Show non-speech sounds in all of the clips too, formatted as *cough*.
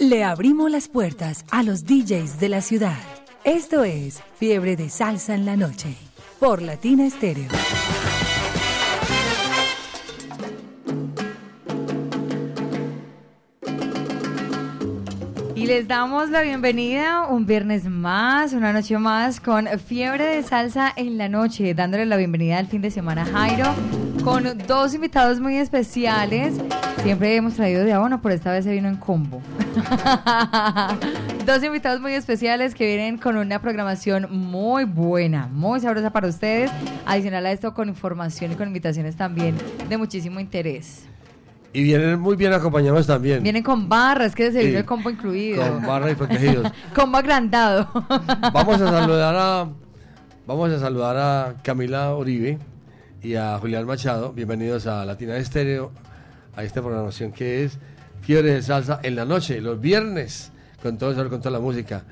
Le abrimos las puertas a los DJs de la ciudad. Esto es Fiebre de Salsa en la Noche por Latina Estéreo. Y les damos la bienvenida un viernes más, una noche más con Fiebre de Salsa en la Noche, dándole la bienvenida al fin de semana Jairo, con dos invitados muy especiales. Siempre hemos traído de abono, pero esta vez se vino en combo. *laughs* dos invitados muy especiales que vienen con una programación muy buena, muy sabrosa para ustedes. Adicional a esto, con información y con invitaciones también de muchísimo interés. Y vienen muy bien acompañados también. Vienen con barras, que se Sí. viene el combo incluido. Con barra y protegidos. *laughs* combo agrandado. *laughs* Vamos a saludar a vamos a saludar a Camila Uribe y a Julián Machado. Bienvenidos a Latina Estéreo, a esta programación que es Fiebre de Salsa en la noche, los viernes, con todo eso, con toda la música.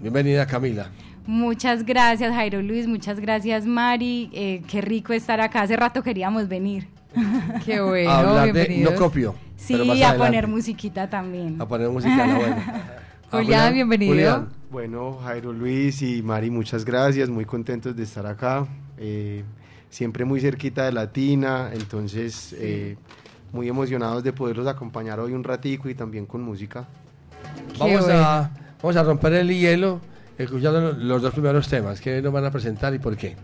Bienvenida Camila. Muchas gracias Jairo Luis, muchas gracias Mari, eh, qué rico estar acá, hace rato queríamos venir. *laughs* Qué bueno, a hablar de no copio. Sí, pero más a adelante. poner musiquita también. A poner música la buena. *laughs* A Julián, bienvenido. Julián, Bueno, Jairo Luis y Mari, muchas gracias, muy contentos de estar acá. eh, siempre muy cerquita de Latina, entonces eh, muy emocionados de poderlos acompañar hoy un ratico y también con música. Vamos, a, vamos a romper el hielo escuchando lo- los dos primeros temas. ¿Qué nos van a presentar y por qué?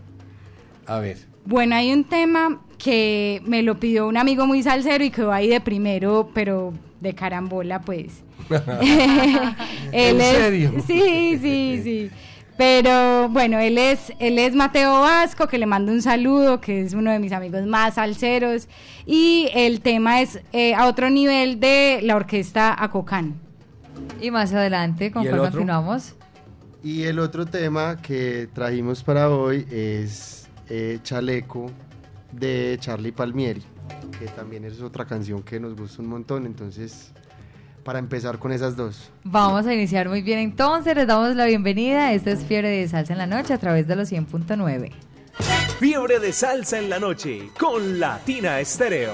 A ver. Bueno, hay un tema que me lo pidió un amigo muy salsero y quedó ahí de primero, pero de carambola, pues. *laughs* *laughs* ¿En es- serio? Sí, sí, sí. Pero bueno, él es, él es Mateo Vasco, que le mando un saludo, que es uno de mis amigos más salseros. Y el tema es eh, a otro nivel de la orquesta Acocán. Y más adelante, ¿con ¿Y el cuál continuamos? Y el otro tema que trajimos para hoy es eh, Chaleco de Charlie Palmieri, que también es otra canción que nos gusta un montón, entonces para empezar con esas dos. Vamos a iniciar muy bien entonces, les damos la bienvenida. Esta es Fiebre de Salsa en la Noche a través de los 100.9. Fiebre de salsa en la noche con Latina Estéreo.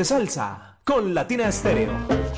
De Salsa con Latina Estéreo.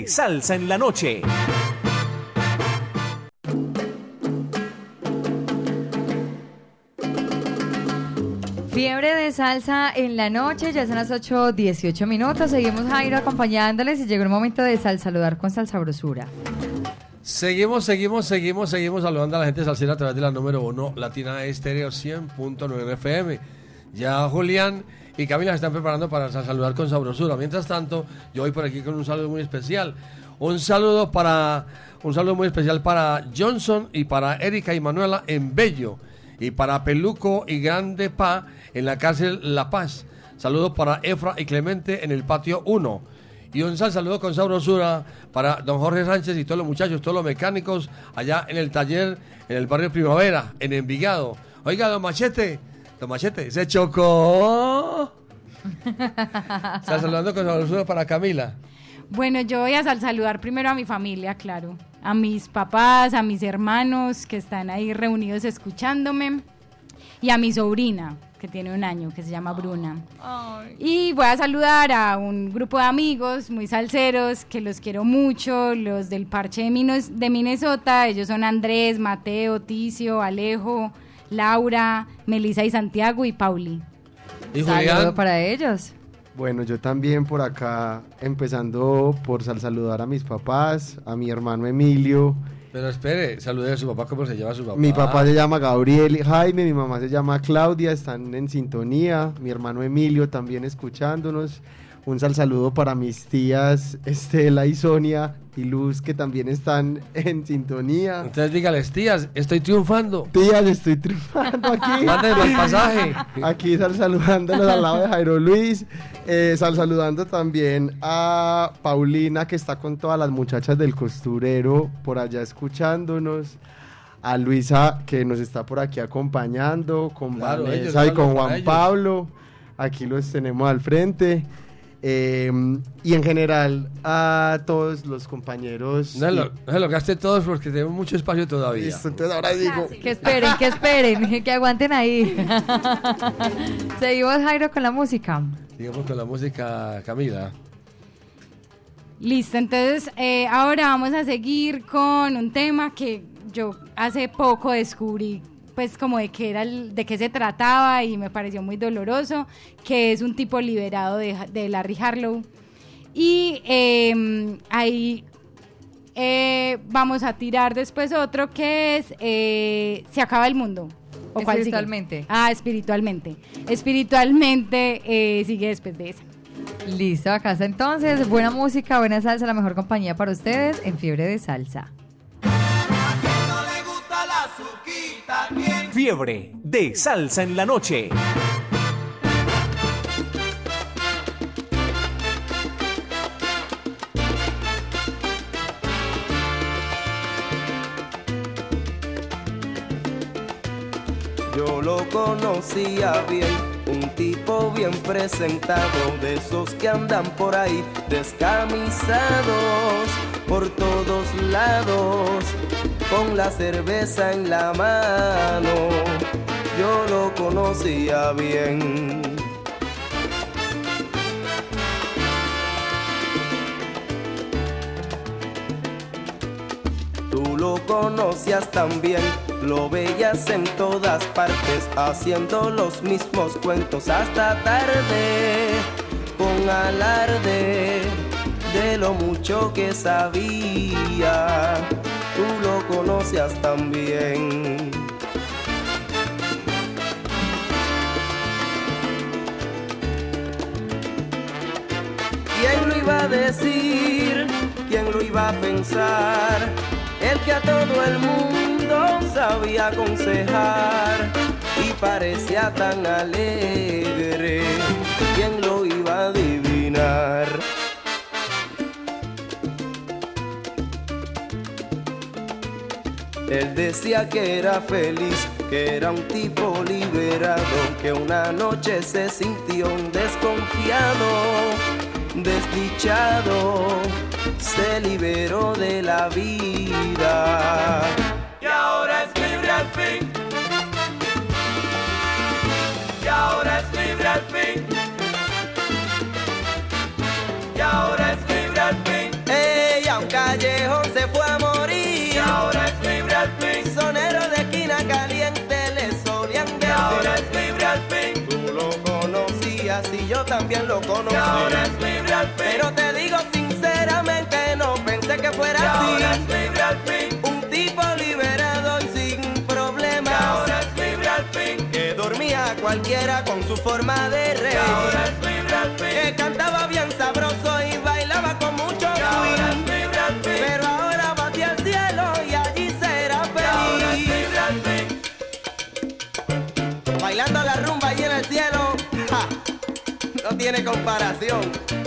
De salsa en la noche. Fiebre de salsa en la noche, ya son las 8.18 minutos. Seguimos Jairo acompañándoles y llegó el momento de sal saludar con salsa brosura. Seguimos, seguimos, seguimos, seguimos saludando a la gente salsera a través de la número uno Latina Estéreo 100.9 FM. Ya Julián y Camila se están preparando para sal- saludar con sabrosura. Mientras tanto, yo voy por aquí con un saludo muy especial. Un saludo para un saludo muy especial para Johnson y para Erika y Manuela en Bello y para Peluco y Grande Pa en la cárcel La Paz. Saludos para Efra y Clemente en el patio 1. Y un sal saludo con sabrosura para don Jorge Sánchez y todos los muchachos, todos los mecánicos allá en el taller, en el barrio Primavera, en Envigado. Oiga, don Machete, don Machete, se chocó. Sal saludando con sabrosura para Camila. Bueno, yo voy a sal- saludar primero a mi familia, claro. A mis papás, a mis hermanos que están ahí reunidos escuchándome. Y a mi sobrina, que tiene un año, que se llama Bruna. Y voy a saludar a un grupo de amigos muy salseros, que los quiero mucho, los del parche de, Minos- de Minnesota. Ellos son Andrés, Mateo, Ticio, Alejo, Laura, Melissa y Santiago y Pauli. Y Saludo para ellos. Bueno, yo también por acá, empezando por sal- saludar a mis papás, a mi hermano Emilio. pero espere, salude a su papá, ¿cómo se llama su papá? Mi papá se llama Gabriel y Jaime, mi mamá se llama Claudia, están en sintonía. Mi hermano Emilio también escuchándonos. Un sal saludo para mis tías Estela y Sonia y Luz que también están en sintonía. Entonces dígales, tías, estoy triunfando. Tías, estoy triunfando aquí. *laughs* Mándenme el pasaje. Aquí sal saludándonos al lado de Jairo Luis. Eh, sal saludando también a Paulina, que está con todas las muchachas del costurero por allá escuchándonos. A Luisa, que nos está por aquí acompañando, con Claro, ellos, Vanessa y con Juan. Pablo. Aquí los tenemos al frente. Eh, y en general a todos los compañeros. No se lo, no se lo gaste todos porque tenemos mucho espacio todavía. Listo, entonces ahora digo. Que esperen, que esperen, *laughs* que aguanten ahí. *laughs* Seguimos Jairo con la música. Digamos con la música Camila. Listo, entonces eh, ahora vamos a seguir con un tema que yo hace poco descubrí, pues como de qué era, el- de qué se trataba y me pareció muy doloroso, que es un tipo liberado de, de Larry Harlow. Y eh, ahí eh, vamos a tirar después otro que es eh, Se acaba el mundo. ¿O cuál sigue? Espiritualmente. Ah, espiritualmente. Espiritualmente eh, sigue después de esa. Listo, acá está entonces. Buena música, buena salsa, la mejor compañía para ustedes en Fiebre de Salsa. Fiebre de salsa en la noche. Yo lo conocía bien, un tipo bien presentado, de esos que andan por ahí descamisados por todos lados, con la cerveza en la mano. Yo lo conocía bien. Tú lo conocías también, lo veías en todas partes, haciendo los mismos cuentos hasta tarde, con alarde de lo mucho que sabía. Tú lo conocías también. ¿Quién lo iba a decir? ¿Quién lo iba a pensar? El que a todo el mundo sabía aconsejar y parecía tan alegre. ¿Quién lo iba a adivinar? Él decía que era feliz, que era un tipo liberado, que una noche se sintió un desconfiado, desdichado, se liberó de la vida. Y ahora es. también lo conocí. Pero te digo sinceramente, no pensé que fuera y así. Un tipo liberado sin problemas. Que dormía cualquiera con su forma de rey. Que cantaba bien sabroso tiene comparación.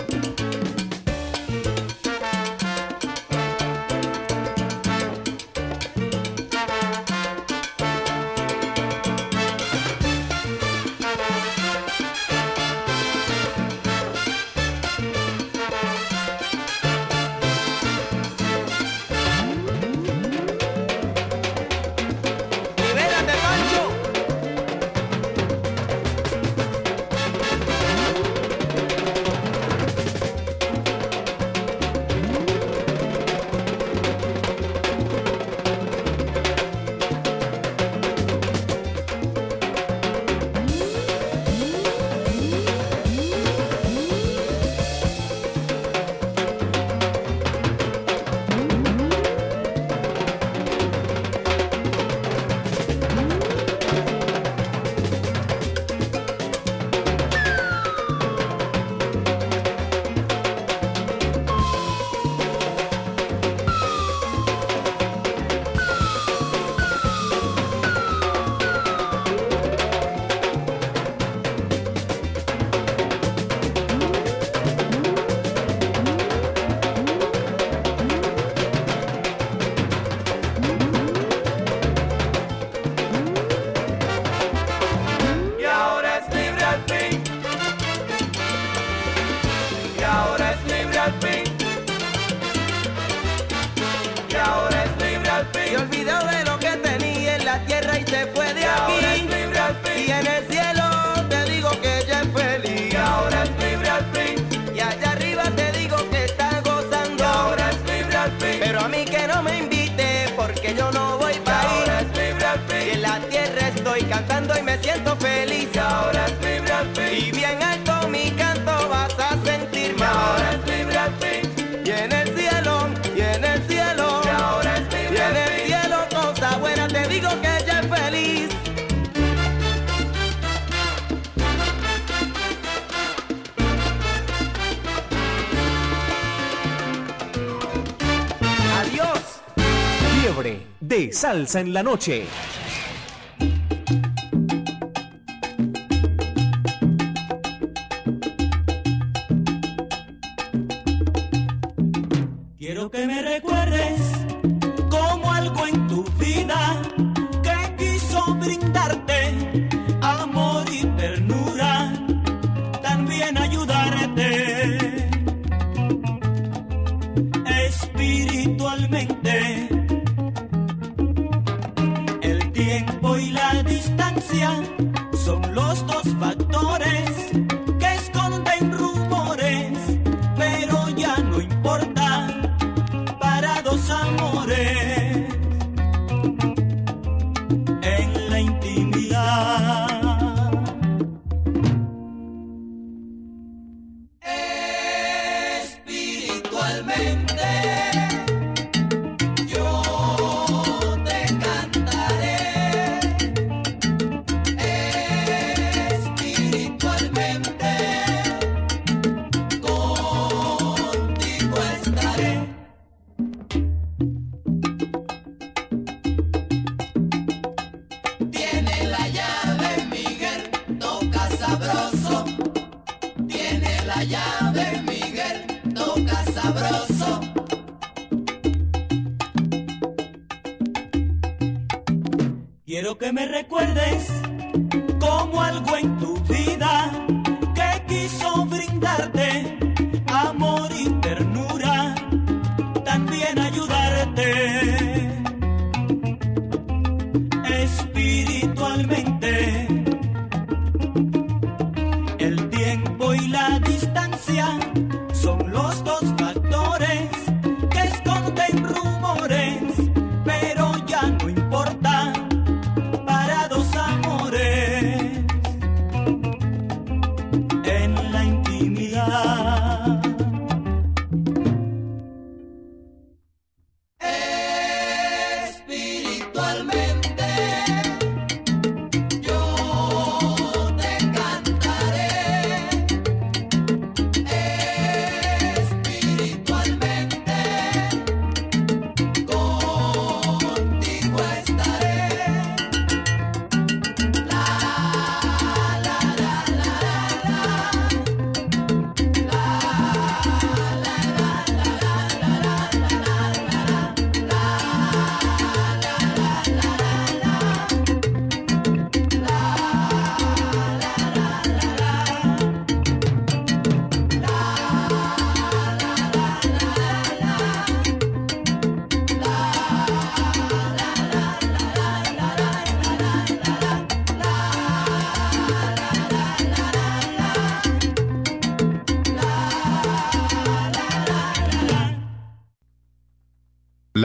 salsa en la noche.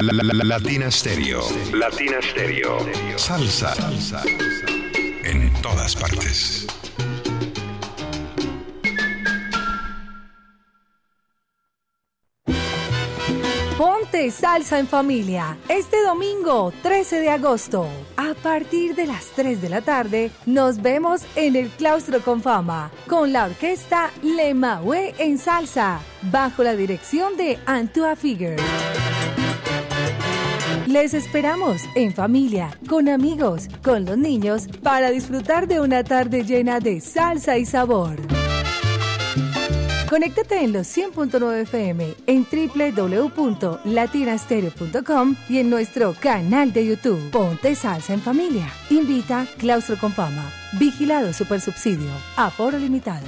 La, la, la, la- Latina Stereo. Latina Stereo. Salsa. Salsa. En todas partes. Ponte salsa en familia. Este domingo, 13 de agosto, a partir de las 3 de la tarde, nos vemos en el Claustro con Fama con la orquesta Le Maue en salsa, bajo la dirección de Antua Figure. Les esperamos en familia, con amigos, con los niños, para disfrutar de una tarde llena de salsa y sabor. Conéctate en los 100.9 FM en www.latinastereo.com y en nuestro canal de YouTube. Ponte salsa en familia. Invita Claustro con Fama. Vigilado Supersubsidio. Aforo limitado.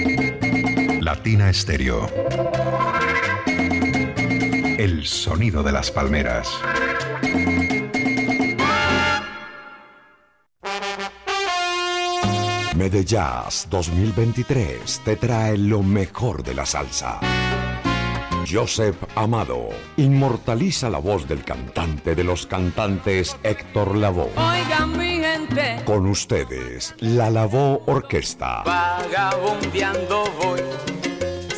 Latina Estéreo. El sonido de las palmeras. Medellas 2023 te trae lo mejor de la salsa. Joseph Amado inmortaliza la voz del cantante de los cantantes Héctor Lavoe. Oigan mi gente, Con ustedes, la Lavoe Orquesta. vagabundeando voy,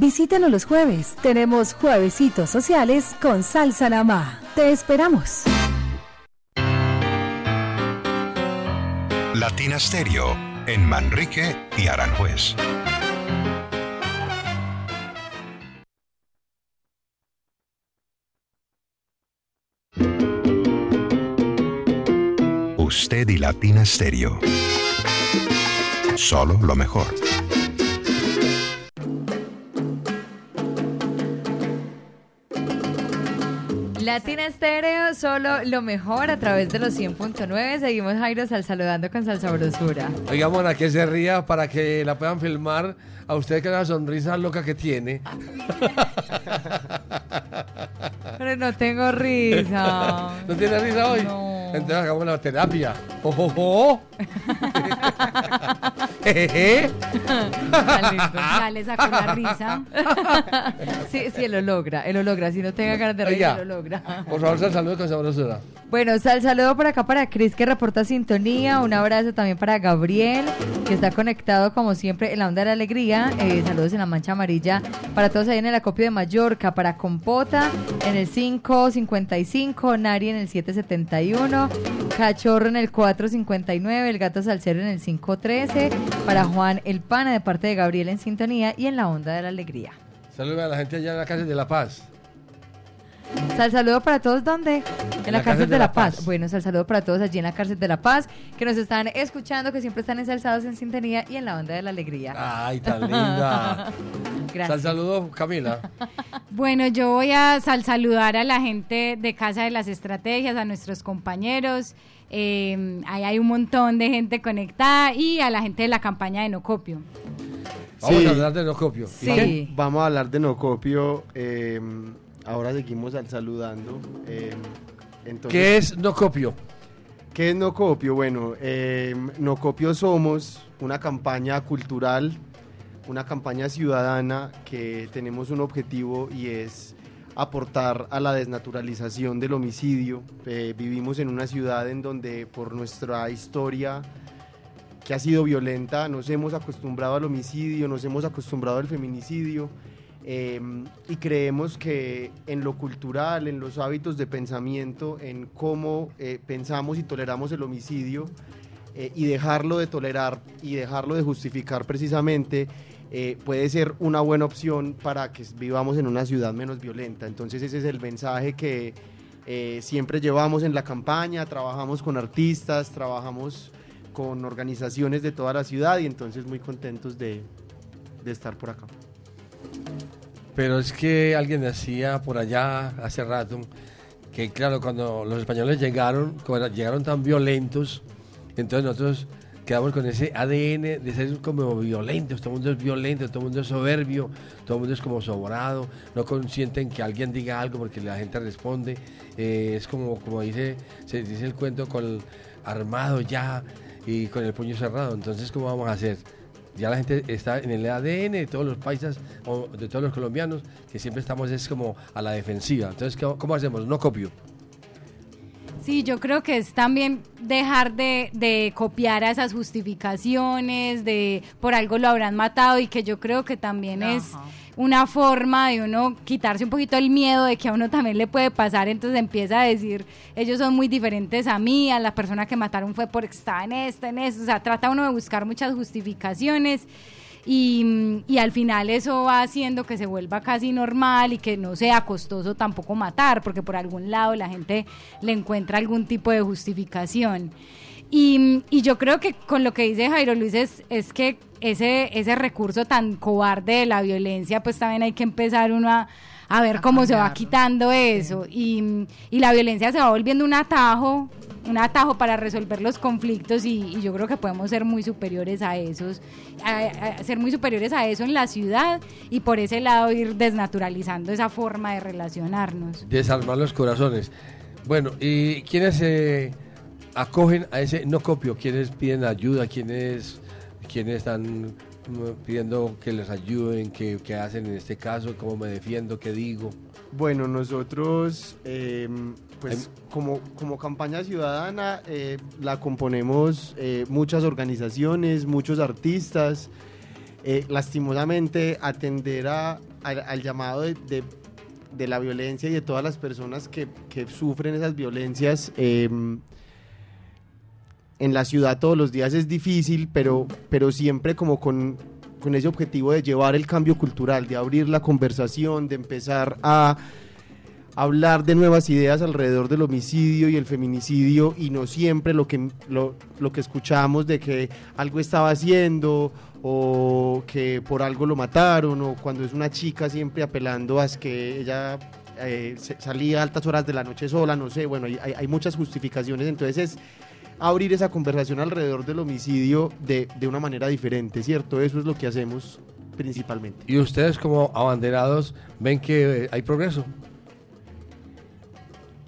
Visítanos los jueves. Tenemos juevesitos sociales con salsa namá. Te esperamos. Latina Stereo en Manrique y Aranjuez. Usted y Latina Stereo. Solo lo mejor. Latina Estéreo, solo lo mejor a través de los 100.9. Seguimos Jairo Sal saludando con salsabrosura. Oigamos a que se ría para que la puedan filmar a usted que la sonrisa loca que tiene. Pero no tengo risa. *laughs* ¿No tiene risa hoy? Entonces hagamos la terapia. ¡Ojo! Ya le sacó la risa. *laughs* Sí, sí, él lo logra, él lo logra. Si no tenga ganas de reír, Oiga, él lo logra. Por favor, sal saludo con sabrosura. Bueno, sal saludo por acá para Cris que reporta sintonía. Un abrazo también para Gabriel, que está conectado como siempre en la onda de la alegría. Eh, saludos en la mancha amarilla para todos ahí en el acopio de Mallorca, para Compota en el 555, Nari en el 771, Cachorro en el 459, el Gato Salcero en el 513, para Juan El Pana de parte de Gabriel en sintonía y en la onda de la alegría. Saludos a la gente allá en la cárcel de La Paz. Sal saludo para todos, ¿dónde? En, la, cárcel, de, La, Paz. Bueno, sal saludo para todos allí en la cárcel de La Paz, que nos están escuchando, que siempre están ensalzados en sintonía y en la onda de la alegría. Ay, tan linda. *laughs* Gracias. Sal saludo, Camila. *laughs* Bueno, yo voy a sal saludar a la gente de Casa de las Estrategias, a nuestros compañeros. eh, ahí hay un montón de gente conectada y a la gente de la campaña de No Copio. Vamos Sí. a hablar de Nocopio. ¿Y Sí. Vamos a hablar de Nocopio. eh, ahora seguimos al saludando. eh, entonces, ¿Qué es Nocopio? ¿Qué es Nocopio? Bueno, eh, Nocopio somos una campaña cultural, una campaña ciudadana que tenemos un objetivo y es aportar a la desnaturalización del homicidio. Eh, vivimos en una ciudad en donde por nuestra historia que ha sido violenta, nos hemos acostumbrado al homicidio, nos hemos acostumbrado al feminicidio eh, y creemos que en lo cultural, en los hábitos de pensamiento, en cómo eh, pensamos y toleramos el homicidio eh, y dejarlo de tolerar y dejarlo de justificar precisamente eh, puede ser una buena opción para que vivamos en una ciudad menos violenta. Entonces ese es el mensaje que siempre llevamos en la campaña, trabajamos con artistas, trabajamos con organizaciones de toda la ciudad y entonces muy contentos de estar por acá. Pero es que alguien decía por allá hace rato que, claro, cuando los españoles llegaron, llegaron tan violentos, entonces nosotros quedamos con ese ADN de ser como violentos. Todo el mundo es violento, todo el mundo es soberbio, todo el mundo es como sobrado, no consienten que alguien diga algo porque la gente responde. Eh, es como, como dice, se dice el cuento con el armado ya y con el puño cerrado. Entonces, ¿cómo vamos a hacer? Ya la gente está en el ADN de todos los paisas o de todos los colombianos que siempre estamos es como a la defensiva. Entonces, ¿cómo, cómo hacemos? No copio. Sí, yo creo que es también dejar de, de copiar a esas justificaciones, de por algo lo habrán matado y que yo creo que también es una forma de uno quitarse un poquito el miedo de que a uno también le puede pasar, entonces empieza a decir, ellos son muy diferentes a mí, a la persona que mataron fue porque estaba en esto, en esto, o sea, trata uno de buscar muchas justificaciones. Y, y al final eso va haciendo que se vuelva casi normal y que no sea costoso tampoco matar, porque por algún lado la gente le encuentra algún tipo de justificación. Y, y yo creo que con lo que dice Jairo Luis es, es que ese, ese recurso tan cobarde de la violencia, pues también hay que empezar uno a, a ver cómo se va quitando eso. Y, y la violencia se va volviendo un atajo, un atajo para resolver los conflictos y, y yo creo que podemos ser muy superiores a esos, a- a ser muy superiores a eso en la ciudad y por ese lado ir desnaturalizando esa forma de relacionarnos. Desarmar los corazones. Bueno, ¿y quiénes se acogen a ese no copio? ¿Quiénes piden ayuda? ¿Quiénes, quiénes están mm, pidiendo que les ayuden? ¿Qué, qué hacen en este caso? ¿Cómo me defiendo? ¿Qué digo? Bueno, nosotros, eh, pues como, como campaña ciudadana, eh, la componemos eh, muchas organizaciones, muchos artistas. Eh, lastimosamente, atender a- al, al llamado de, de- de la violencia y de todas las personas que, que sufren esas violencias eh, en la ciudad todos los días es difícil, pero, pero siempre como con, con ese objetivo de llevar el cambio cultural, de abrir la conversación, de empezar a hablar de nuevas ideas alrededor del homicidio y el feminicidio y no siempre lo que, lo, lo que escuchamos de que algo estaba haciendo o que por algo lo mataron o cuando es una chica siempre apelando a que ella eh, salía a altas horas de la noche sola, no sé, bueno, hay, hay- hay muchas justificaciones, entonces es abrir esa conversación alrededor del homicidio de, de una manera diferente, ¿cierto? Eso es lo que hacemos principalmente. ¿Y ustedes como abanderados ven que eh, hay progreso?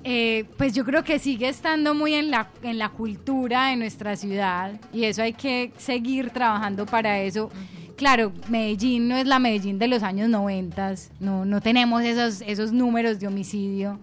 Eh, pues yo creo que sigue estando muy en la, en la cultura de nuestra ciudad y eso hay que seguir trabajando para eso. Claro, Medellín no es la Medellín de los años 90, no, no tenemos esos, esos números de homicidio,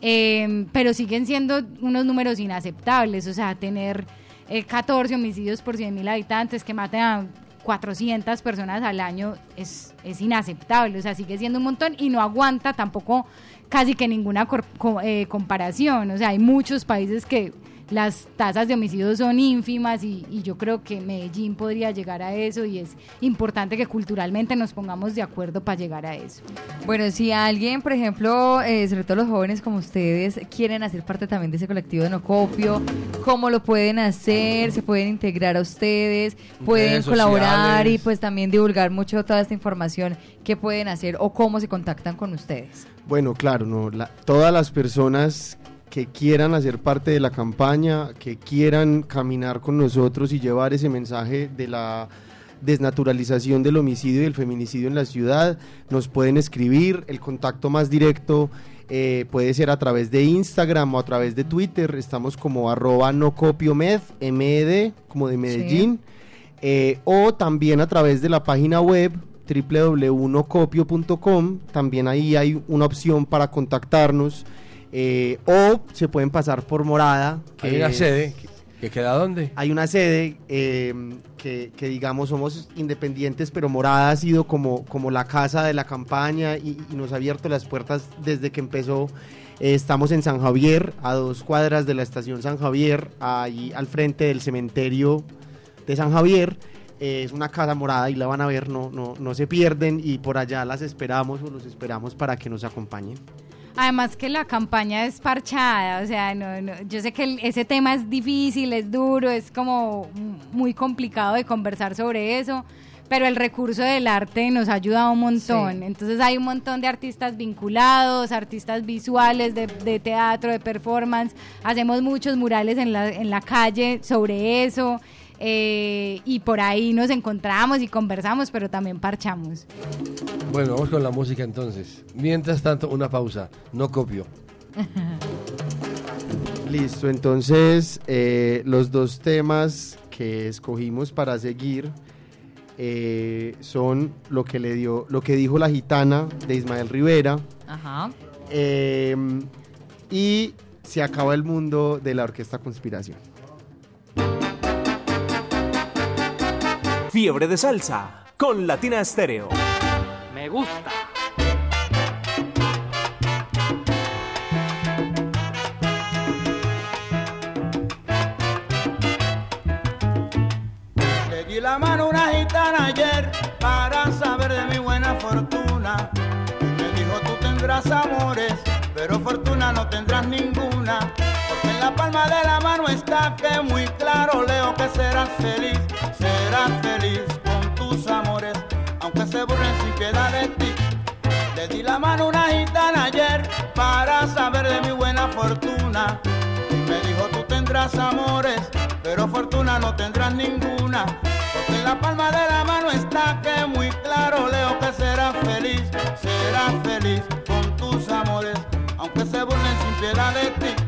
eh, pero siguen siendo unos números inaceptables, o sea, tener eh, 14 homicidios por 100 mil habitantes que maten a 400 personas al año es, es inaceptable, o sea, sigue siendo un montón y no aguanta tampoco casi que ninguna cor- co- eh, comparación, o sea, hay muchos países que las tasas de homicidios son ínfimas y, y yo creo que Medellín podría llegar a eso y es importante que culturalmente nos pongamos de acuerdo para llegar a eso. Bueno, si alguien, por ejemplo, eh, sobre todo los jóvenes como ustedes, quieren hacer parte también de ese colectivo de no copio, ¿cómo lo pueden hacer? ¿Se pueden integrar a ustedes? ¿Pueden colaborar y pues también divulgar mucho toda esta información? ¿Qué pueden hacer o cómo se contactan con ustedes? Bueno, claro, no, la- todas las personas que quieran hacer parte de la campaña, que quieran caminar con nosotros y llevar ese mensaje de la desnaturalización del homicidio y el feminicidio en la ciudad, nos pueden escribir. El contacto más directo eh, puede ser a través de Instagram o a través de Twitter. Estamos como arroba no copio med, MED, como de Medellín. Eh, o también a través de la página web www.unocopio.com. También ahí hay una opción para contactarnos. eh, o se pueden pasar por Morada. Hay una es- sede que, que queda dónde? Hay una sede eh, que, que, digamos somos independientes, pero Morada ha sido como, como la casa de la campaña y, y nos ha abierto las puertas desde que empezó. Eh, estamos en San Javier, a dos cuadras de la estación San Javier, ahí al frente del cementerio de San Javier. Eh, es una casa morada y la van a ver, no, no, no se pierden y por allá las esperamos o los esperamos para que nos acompañen. Además que la campaña es parchada, o sea, no, no, yo sé que ese tema es difícil, es duro, es como muy complicado de conversar sobre eso, pero el recurso del arte nos ha ayudado un montón. Entonces hay un montón de artistas vinculados, artistas visuales, de, de teatro, de performance, hacemos muchos murales en la, en la calle sobre eso. Eh, y por ahí nos encontramos y conversamos, pero también parchamos. Bueno, vamos con la música entonces. Mientras tanto, una pausa. No copio. *laughs* Listo, entonces eh, los dos temas que escogimos para seguir eh, son lo que le dio, lo que dijo la gitana de Ismael Rivera Ajá. eh, y se acaba el mundo de la orquesta Conspiración. Fiebre de salsa con Latina Estéreo. Me gusta. Le di la mano a una gitana ayer para saber de mi buena fortuna. Y me dijo, tú tendrás amores, pero fortuna no tendrás ninguna. La palma de la mano está que muy claro leo que serás feliz, serás feliz con tus amores, aunque se burlen sin piedad de ti. Le di la mano una gitana ayer para saber de mi buena fortuna. Y me dijo, tú tendrás amores, pero fortuna no tendrás ninguna. Porque en la palma de la mano está que muy claro leo que serás feliz, serás feliz con tus amores, aunque se burlen sin piedad de ti.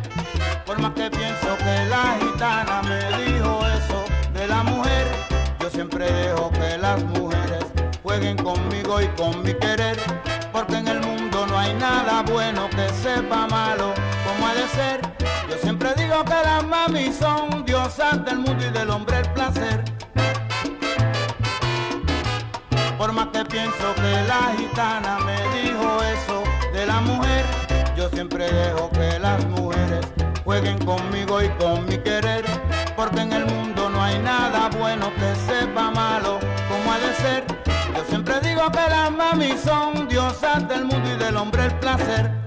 Por más que pienso que la gitana me dijo eso de la mujer, yo siempre dejo que las mujeres jueguen conmigo y con mi querer. Porque en el mundo no hay nada bueno que sepa malo como ha de ser. Yo siempre digo que las mami son diosas del mundo y del hombre el placer. Por más que pienso que la gitana me dijo eso de la mujer, yo siempre dejo que las mujeres jueguen conmigo y con mi querer. Porque en el mundo no hay nada bueno que sepa malo como ha de ser. Yo siempre digo que las mami son diosas del mundo y del hombre el placer.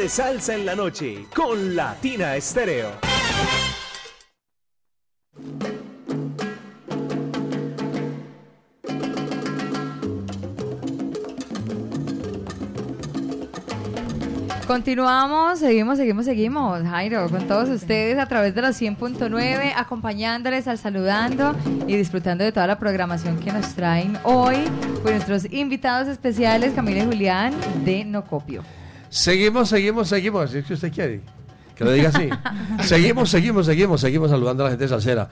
De salsa en la noche con Latina Estéreo. Continuamos, seguimos, seguimos, seguimos, Jairo, con todos ustedes a través de los 100.9, acompañándoles al saludando y disfrutando de toda la programación que nos traen hoy con nuestros invitados especiales, Camila y Julián de Nocopio. Seguimos, seguimos, seguimos. Es que usted quiere que lo diga así. *laughs* seguimos, seguimos, seguimos, seguimos saludando a la gente salsera.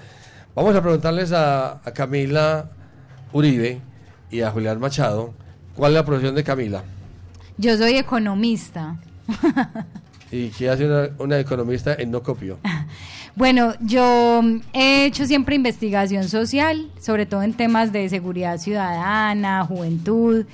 Vamos a preguntarles a, a Camila Uribe y a Julián Machado cuál es la profesión de Camila. Yo soy economista. *laughs* ¿Y qué hace una, una economista en no copio? *laughs* Bueno, yo he hecho siempre investigación social, sobre todo en temas de seguridad ciudadana, juventud,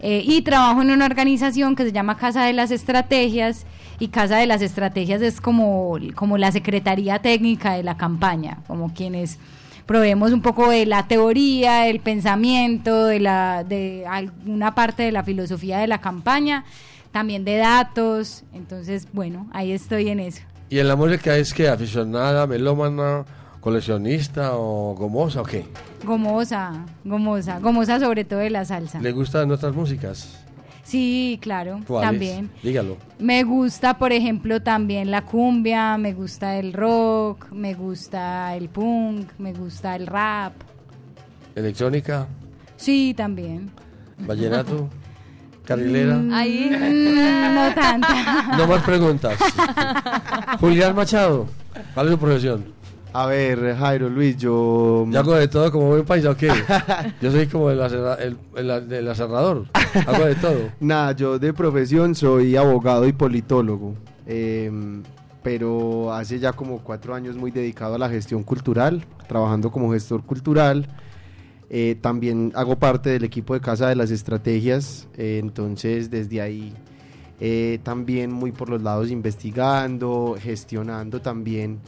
eh, y trabajo en una organización que se llama Casa de las Estrategias, y Casa de las Estrategias es como, como la secretaría técnica de la campaña, como quienes proveemos un poco de la teoría, del pensamiento, de, la, de alguna parte de la filosofía de la campaña, también de datos, entonces bueno, ahí estoy en eso. ¿Y en la música es que aficionada, melómana, coleccionista o gomosa o qué? Gomosa, gomosa, gomosa sobre todo de la salsa. ¿Le gustan nuestras músicas? Sí, claro, también. Dígalo. Me gusta, por ejemplo, también la cumbia, me gusta el rock, me gusta el punk, me gusta el rap. ¿Electrónica? Sí, también. ¿Vallenato? *laughs* ¿Carrilera? Mm, no tanta. *laughs* No más preguntas. *laughs* Julián Machado, ¿cuál es su profesión? A ver, Jairo, Luis, yo... ¿Yo hago de todo como buen país o qué? *laughs* Yo soy como el, aserra- el, el- el aserrador. Hago de todo. *laughs* Nada, yo de profesión soy abogado y politólogo, em, pero hace ya como cuatro años muy dedicado a la gestión cultural, trabajando como gestor cultural. Eh, también hago parte del equipo de Casa de las Estrategias, eh, entonces desde ahí eh, también muy por los lados investigando, gestionando también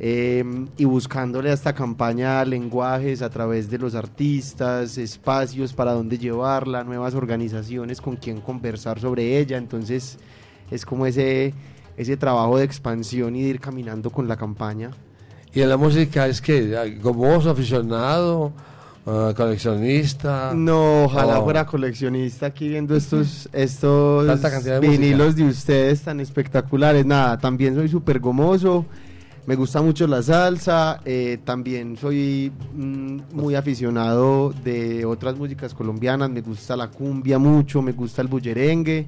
eh, y buscándole a esta campaña lenguajes a través de los artistas, espacios para dónde llevarla, nuevas organizaciones con quien conversar sobre ella. Entonces es como ese, ese trabajo de expansión y de ir caminando con la campaña. ¿Y en la música es que gomoso, aficionado, ah, coleccionista? No, ojalá o- fuera coleccionista aquí viendo estos, *laughs* estos de vinilos de ustedes tan espectaculares. Nada, también soy súper gomoso. Me gusta mucho la salsa, eh, también soy mm, muy aficionado de otras músicas colombianas, me gusta la cumbia mucho, me gusta el bullerengue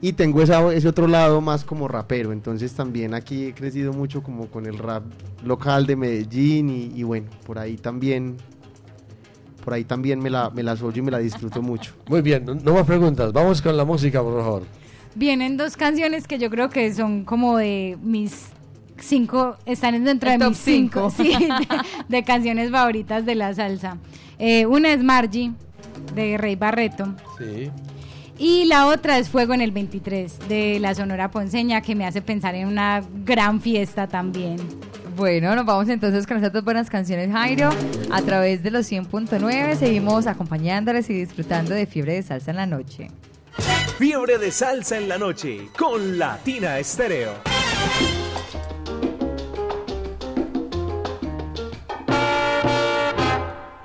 y tengo esa- ese otro lado más como rapero, entonces también aquí he crecido mucho como con el rap local de Medellín y, y bueno, por ahí también, por ahí también me la, me la y me la disfruto mucho. *laughs* Muy bien, no, no más preguntas. Vamos con la música, por favor. Vienen dos canciones que yo creo que son como de mis cinco, están dentro El de mis cinco, cinco. sí, *laughs* de, de canciones favoritas de la salsa. Eh, una es Margie, de Rey Barreto. Sí. Y la otra es Fuego en el 23, de la Sonora Ponceña, que me hace pensar en una gran fiesta también. Bueno, nos vamos entonces con estas dos buenas canciones, Jairo, a través de los 100.9. Seguimos acompañándoles y disfrutando de Fiebre de Salsa en la noche. Fiebre de salsa en la noche con Latina Estéreo.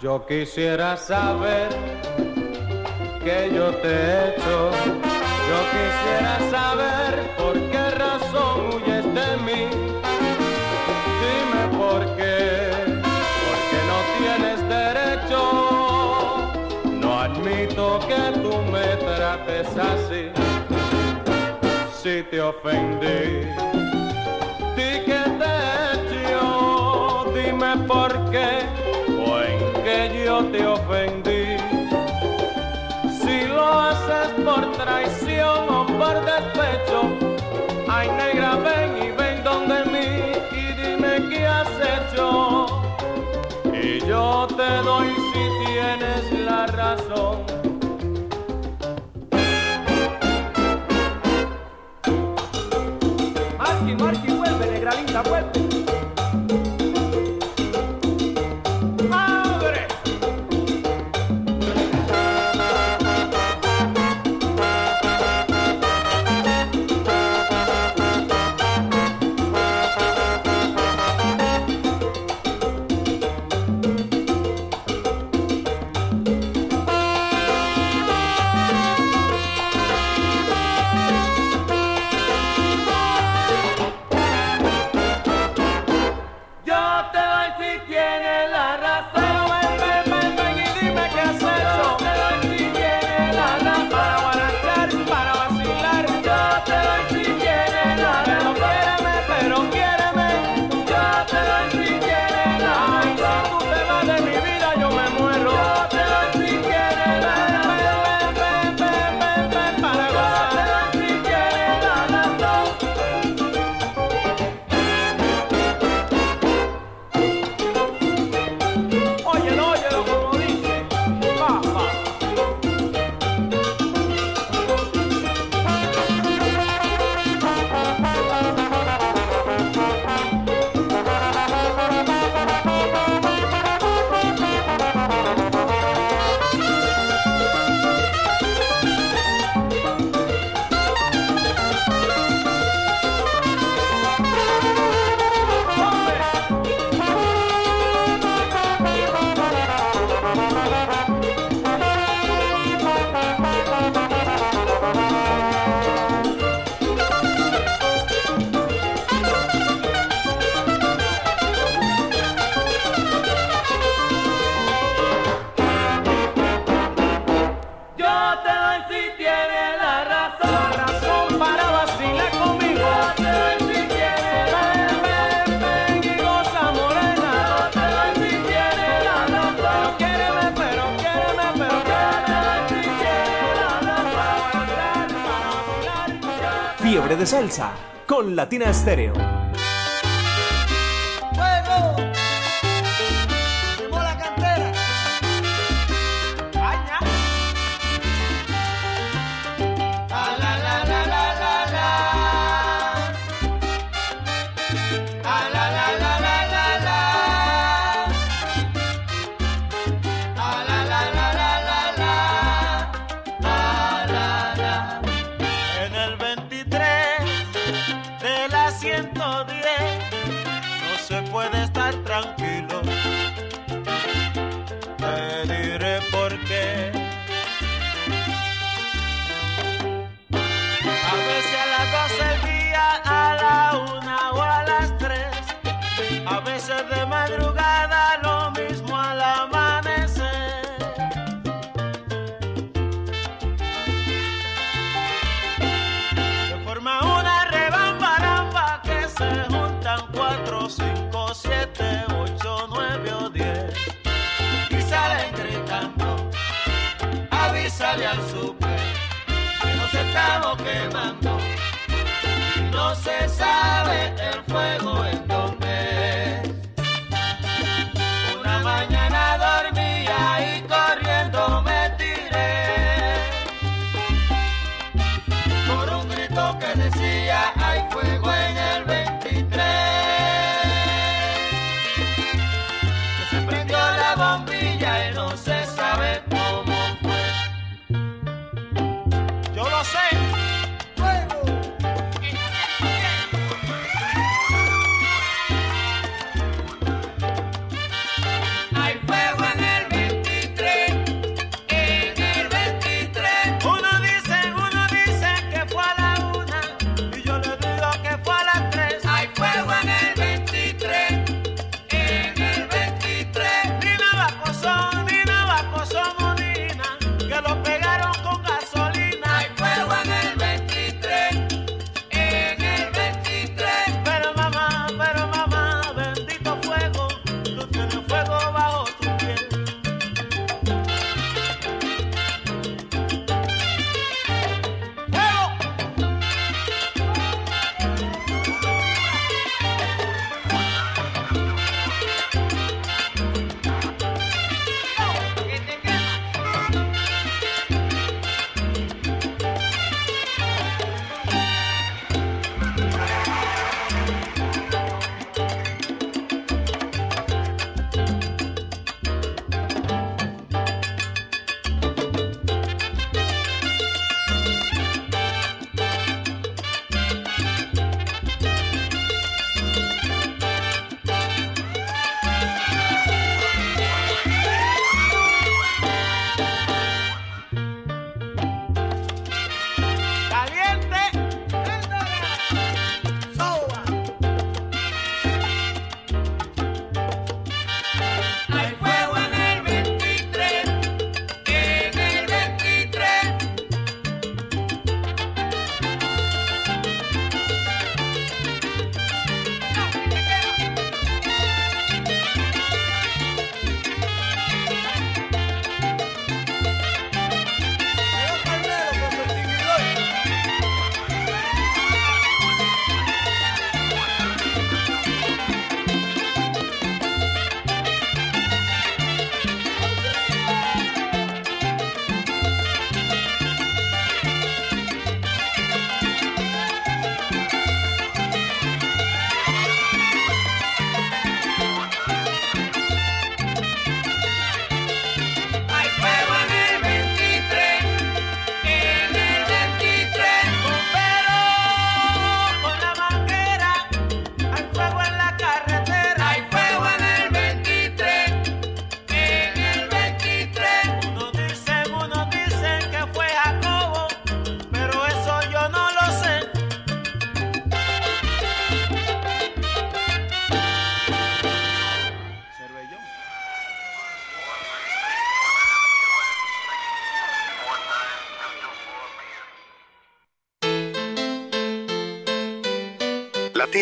Yo quisiera saber que yo te he hecho. Yo quisiera saber por qué razón huyes de mí. Dime por qué, porque no tienes derecho. No admito que tú me trates así. Si te ofendí, traición o por salsa con Latina Stereo.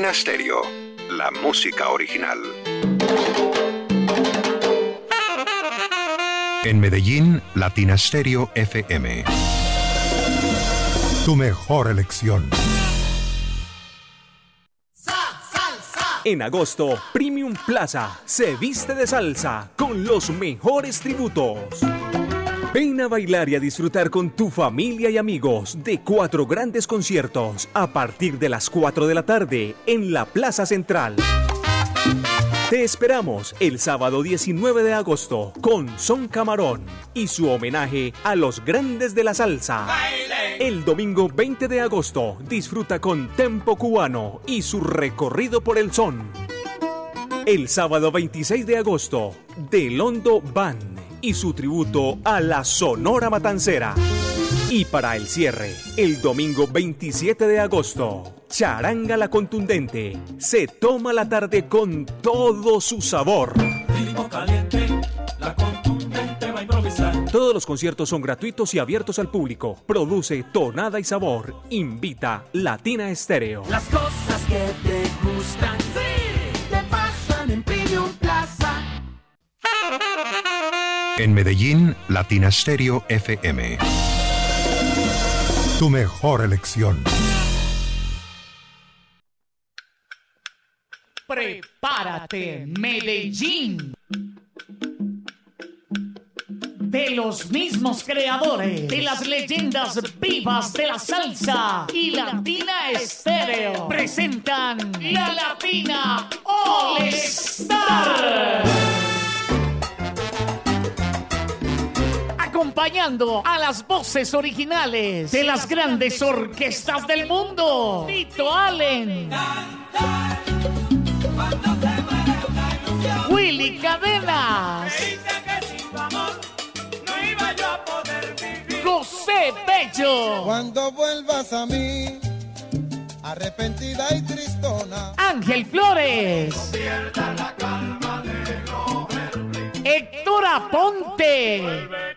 Latina Stereo, la música original. En Medellín, Latina Stereo FM. Tu mejor elección. En agosto, Premium Plaza se viste de salsa con los mejores tributos. Ven a bailar y a disfrutar con tu familia y amigos de cuatro grandes conciertos a partir de las 4 de la tarde en la Plaza Central. Te esperamos el sábado 19 de agosto con Son Camarón y su homenaje a los grandes de la salsa. El domingo 20 de agosto disfruta con Tempo Cubano y su recorrido por el son. El sábado 26 de agosto, Delondo Band y su tributo a la Sonora Matancera. Y para el cierre, el domingo 27 de agosto, Charanga la Contundente se toma la tarde con todo su sabor. caliente, la contundente va a improvisar. Todos los conciertos son gratuitos y abiertos al público. Produce Tonada y Sabor. Invita Latina Estéreo. Las cosas que te gustan, En Medellín, Latina Stereo FM. Tu mejor elección. Prepárate, Medellín. De los mismos creadores de las leyendas vivas de la salsa y Latina Estéreo presentan la Latina All Star. Acompañando a las voces originales de las grandes orquestas del mundo. Tito Allen. Willy Cadenas. José Bello. Cuando vuelvas a mí, arrepentida y tristona. Ángel Flores. Héctor Aponte.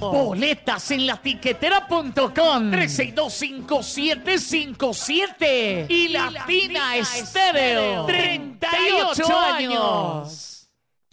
Boletas en la tiquetera.com 3625757 y Latina Estéreo 38 años.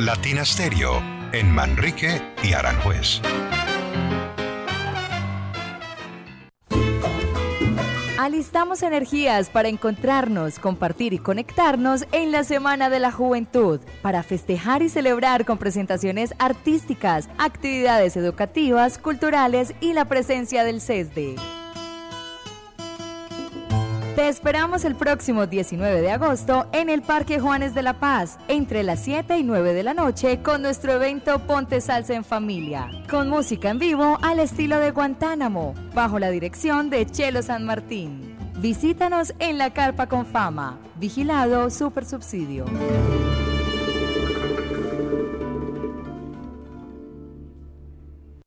Latina Stereo en Manrique y Aranjuez. Alistamos energías para encontrarnos, compartir y conectarnos en la Semana de la Juventud, para festejar y celebrar con presentaciones artísticas, actividades educativas, culturales y la presencia del CESDE. Te esperamos el próximo 19 de agosto en el Parque Juanes de la Paz, entre las 7 y 9 de la noche, con nuestro evento Ponte Salsa en Familia, con música en vivo al estilo de Guantánamo, bajo la dirección de Chelo San Martín. Visítanos en la Carpa con Fama, vigilado Super Subsidio.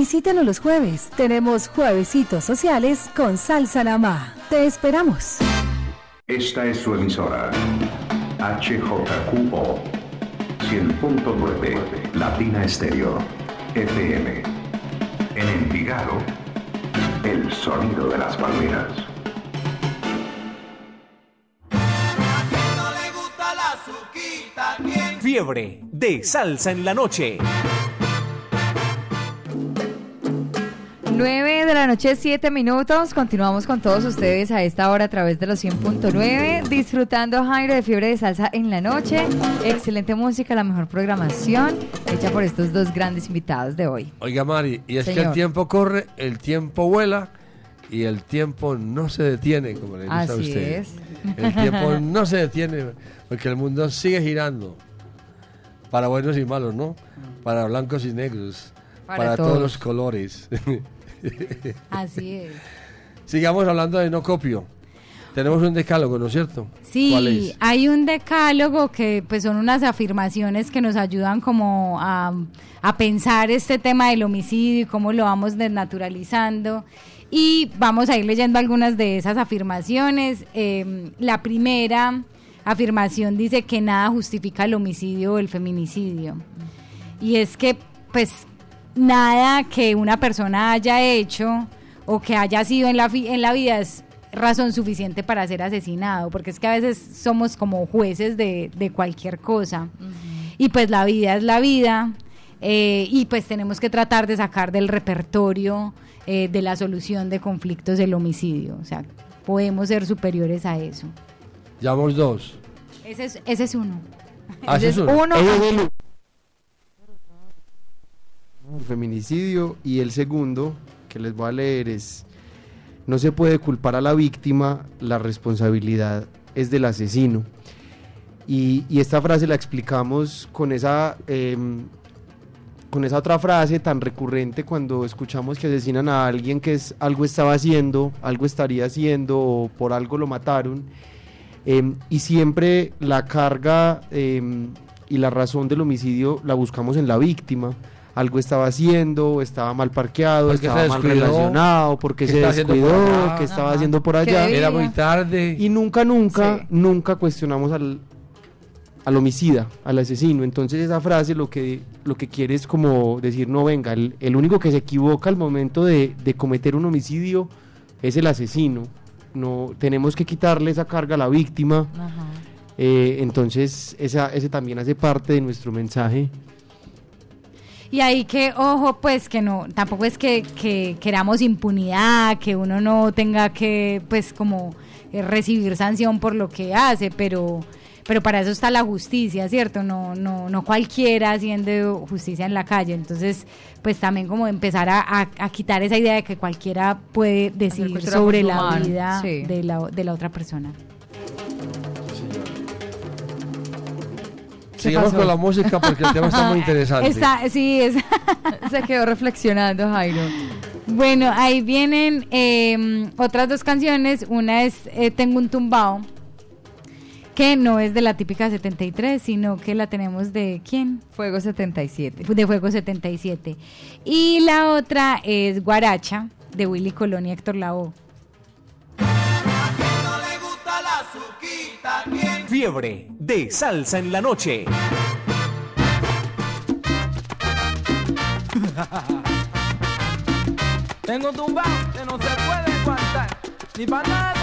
Visítanos los jueves. Tenemos juevesitos sociales con salsa Namá. Te esperamos. Esta es su emisora. HJQO 100.9 Latina Estéreo FM. En Envigado el sonido de las palmeras. Fiebre de salsa en la noche. 9 de la noche, 7 minutos. Continuamos con todos ustedes a esta hora a través de los 100.9, disfrutando Jairo de Fiebre de Salsa en la noche. Excelente música, la mejor programación hecha por estos dos grandes invitados de hoy. Oiga, Mari, y es que Señor. el tiempo corre, el tiempo vuela y el tiempo no se detiene, como le gusta a Así usted. es. El tiempo *laughs* no se detiene porque el mundo sigue girando. Para buenos y malos, ¿no? Para blancos y negros. Para Para, todos. todos. los colores. *laughs* *laughs* Así es. Sigamos hablando de no copio. Tenemos un decálogo, ¿no es cierto? Sí, ¿Cuál es? hay un decálogo que pues son unas afirmaciones que nos ayudan como a, a pensar este tema del homicidio y cómo lo vamos desnaturalizando. Y vamos a ir leyendo algunas de esas afirmaciones. Eh, la primera afirmación dice que nada justifica el homicidio o el feminicidio. Y es que pues nada que una persona haya hecho o que haya sido en la, fi- en la vida es razón suficiente para ser asesinado, porque es que a veces somos como jueces de, de cualquier cosa. Y pues la vida es la vida, eh, y pues tenemos que tratar de sacar del repertorio eh, de la solución de conflictos el homicidio. O sea, podemos ser superiores a eso. Llevamos dos. Ese es, ese es uno. Ah, ese es uno. uno. Feminicidio y el segundo que les voy a leer es no se puede culpar a la víctima, la responsabilidad es del asesino. Y, y esta frase la explicamos con esa em, con esa otra frase tan recurrente cuando escuchamos que asesinan a alguien que es algo estaba haciendo, algo estaría haciendo o por algo lo mataron. Em, y siempre la carga em, y la razón del homicidio la buscamos en la víctima. Algo estaba haciendo, estaba mal parqueado, estaba mal relacionado, porque ¿qué se descuidó, que estaba Ajá. haciendo por ¿Qué allá. Era muy tarde. Y nunca, nunca, nunca cuestionamos al, al homicida, al asesino. Entonces esa frase lo que, lo que quiere es como decir, no, venga, el, el único que se equivoca al momento de, de cometer un homicidio es el asesino. No, tenemos que quitarle esa carga a la víctima. Eh, entonces esa, ese también hace parte de nuestro mensaje. Y ahí que, ojo, pues que no, tampoco es que, que queramos impunidad, que uno no tenga que, pues como eh, recibir sanción por lo que hace, pero, pero para eso está la justicia, ¿cierto? No, no, no cualquiera haciendo justicia en la calle. Entonces, pues también como empezar a, a- a quitar esa idea de que cualquiera puede decidir sobre la vida sí. de, la, de la otra persona. Sigamos con la música porque el tema está muy *laughs* interesante. Está, sí, es. *laughs* Se quedó reflexionando, Jairo. Bueno, ahí vienen eh, otras dos canciones. Una es eh, Tengo un tumbao, que no es de la típica 73, sino que la tenemos de ¿quién? Fuego 77. De Fuego 77. Y la otra es Guaracha, de Willy Colón y Héctor Lavoe. Fiebre de salsa en la noche. *laughs* Tengo tumbao que no se puede aguantar, ni para nada.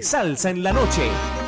Salsa en la Noche.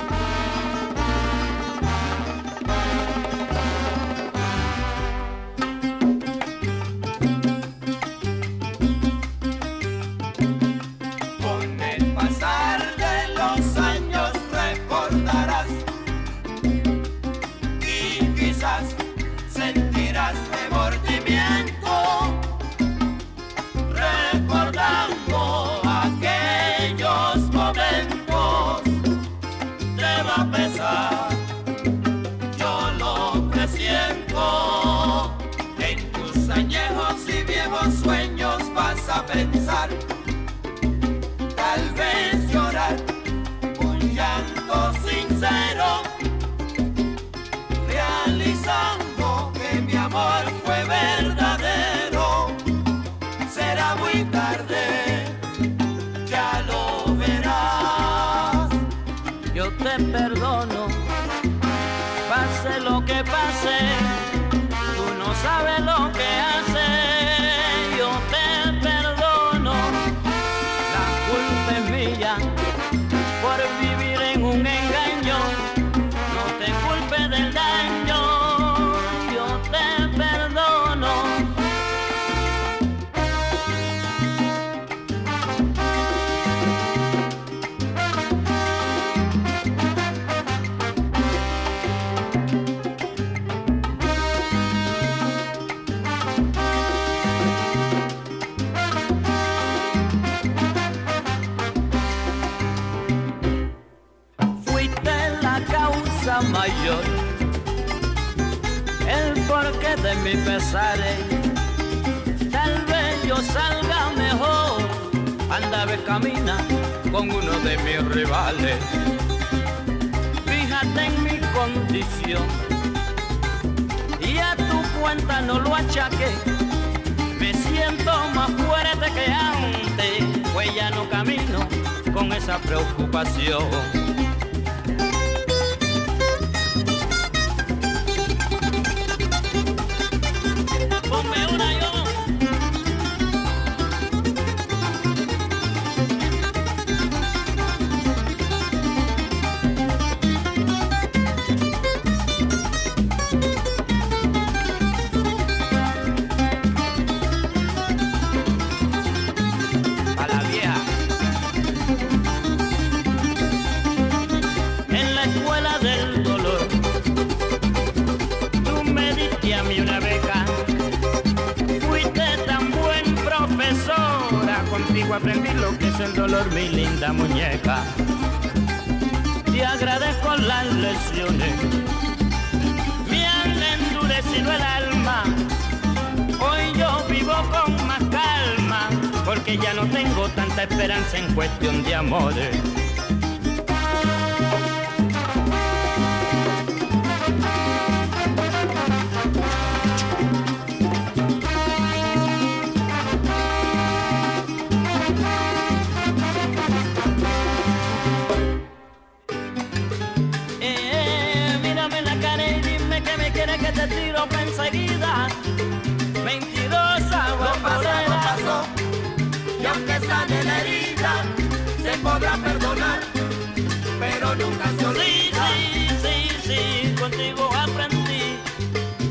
con un cancionero. Sí, sí, sí, contigo aprendí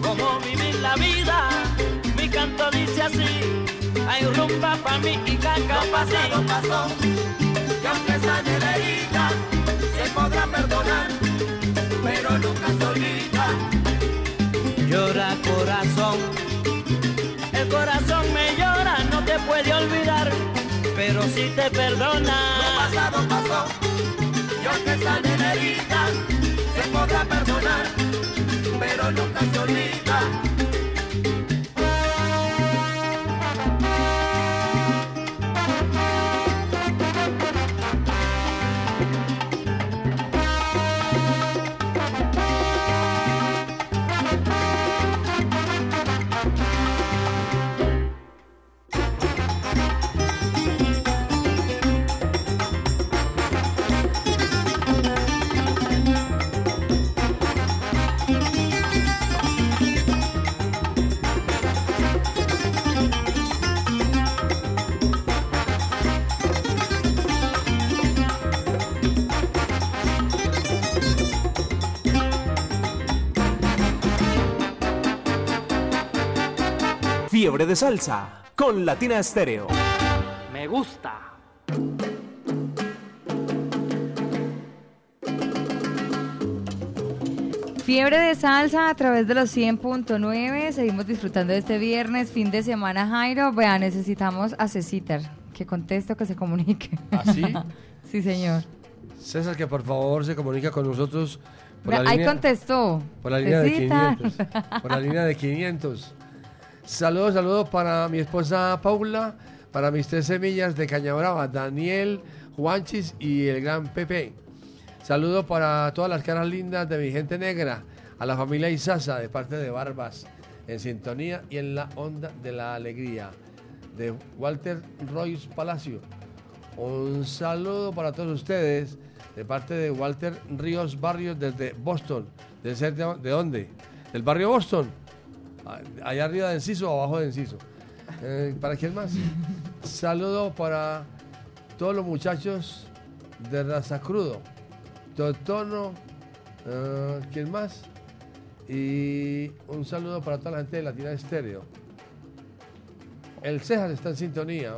cómo vivir la vida. Mi canto dice así, hay rumba pa' mí y caca Lo pasado pasó, y aunque sale la herida, se podrá perdonar, pero nunca se olvida. Llora corazón, el corazón me llora, no te puede olvidar, pero si te perdona. Lo pasado pasó que esa nenerita se podrá perdonar, pero nunca se olvida. Fiebre de Salsa con Latina Estéreo. Me gusta. Fiebre de salsa a través de los 100.9. Seguimos disfrutando de este viernes, fin de semana, Jairo. Vea, necesitamos a Cecitar. Que conteste o que se comunique. ¿Ah, sí? *laughs* sí, señor. César, que por favor se comunica con nosotros. Por Vea, la ahí línea- contestó. Por la línea de Cecitar. 500. Por la línea de 500. Saludos, saludos para mi esposa Paula, para mis tres semillas de Caña Brava, Daniel, Juanchis y el gran Pepe. Saludos para todas las caras lindas de mi gente negra, a la familia Isaza de parte de Barbas, en sintonía y en la onda de la alegría, de Walter Royce Palacio. Un saludo para todos ustedes de parte de Walter Ríos Barrios desde Boston. ¿De, ser de, de dónde? ¿Del barrio Boston? Ah, Allá arriba de Enciso o abajo de Enciso. Eh, ¿Para quién más? *laughs* Saludo para todos los muchachos de Raza Crudo. Totono, eh, ¿quién más? Y un saludo para toda la gente de Latina Estéreo. El Cejas está en sintonía.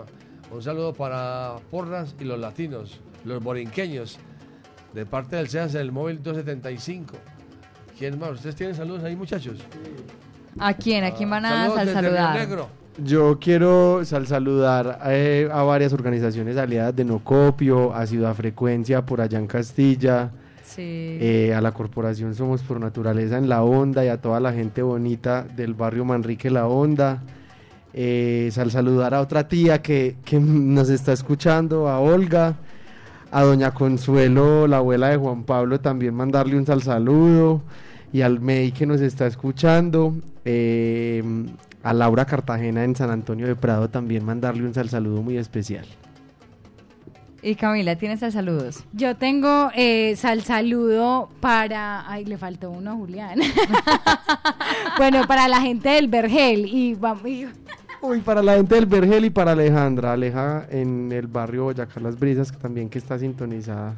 Un saludo para Porras y los latinos, los borinqueños, de parte del Cejas del móvil 275. ¿Quién más? ¿Ustedes tienen saludos ahí, muchachos? ¿A quién? ¿A quién van a Saludos sal- desde Río saludar? Negro. Yo quiero sal- saludar eh, a varias organizaciones aliadas de Nocopio, a Ciudad Frecuencia por allá en Castilla, Sí. eh, a la corporación Somos por Naturaleza en La Onda y a toda la gente bonita del barrio Manrique La Onda. Eh, sal saludar a otra tía que, que nos está escuchando, a Olga, a doña Consuelo, la abuela de Juan Pablo, también mandarle un sal saludo, y al May que nos está escuchando, eh, a Laura Cartagena en San Antonio de Prado también mandarle un sal saludo muy especial. Y Camila, ¿tienes el saludos? Yo tengo eh, sal saludo para. Ay, le faltó uno a Julián. *laughs* bueno, para la gente del Vergel. Y, vamos- y- Uy, para la gente del Vergel y para Alejandra, Aleja en el barrio Boyacá Las Brisas, que también que está sintonizada.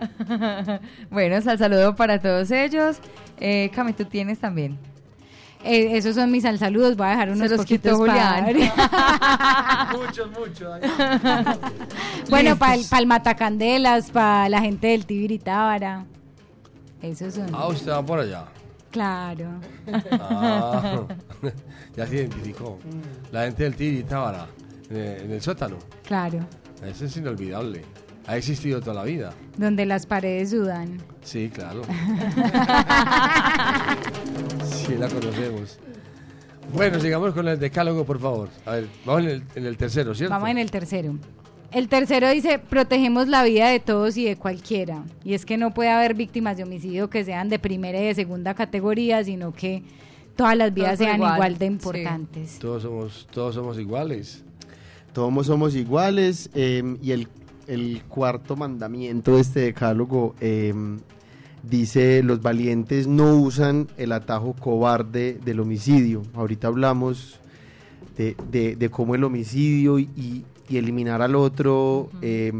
*laughs* bueno, sal saludo para todos ellos. Eh, Cami, tú tienes también. Eh, esos son mis sal saludos. Voy a dejar unos poquitos para- muchos, *laughs* muchos. *laughs* bueno, para el, Matacandelas, para la gente del Tibiri Tábara. Esos son. Ah, usted va por allá. Claro. Ah, *laughs* ya se identificó. La gente del Tiri Tábara, en el, en el sótano. Claro. Eso es inolvidable. Ha existido toda la vida. Donde las paredes sudan. Sí, claro. *laughs* sí, la conocemos. Bueno, sigamos con el decálogo, por favor. A ver, vamos en el, en el tercero, ¿cierto? Vamos en el tercero. El tercero dice, protegemos la vida de todos y de cualquiera. Y es que no puede haber víctimas de homicidio que sean de primera y de segunda categoría, sino que todas las vidas Todos sean igual, igual de sí. importantes. Todos somos, todos somos iguales. Todos somos iguales eh, y el, el cuarto mandamiento de este decálogo eh, dice los valientes no usan el atajo cobarde del homicidio. Ahorita hablamos de, de- de cómo el homicidio y, eliminar al otro eh,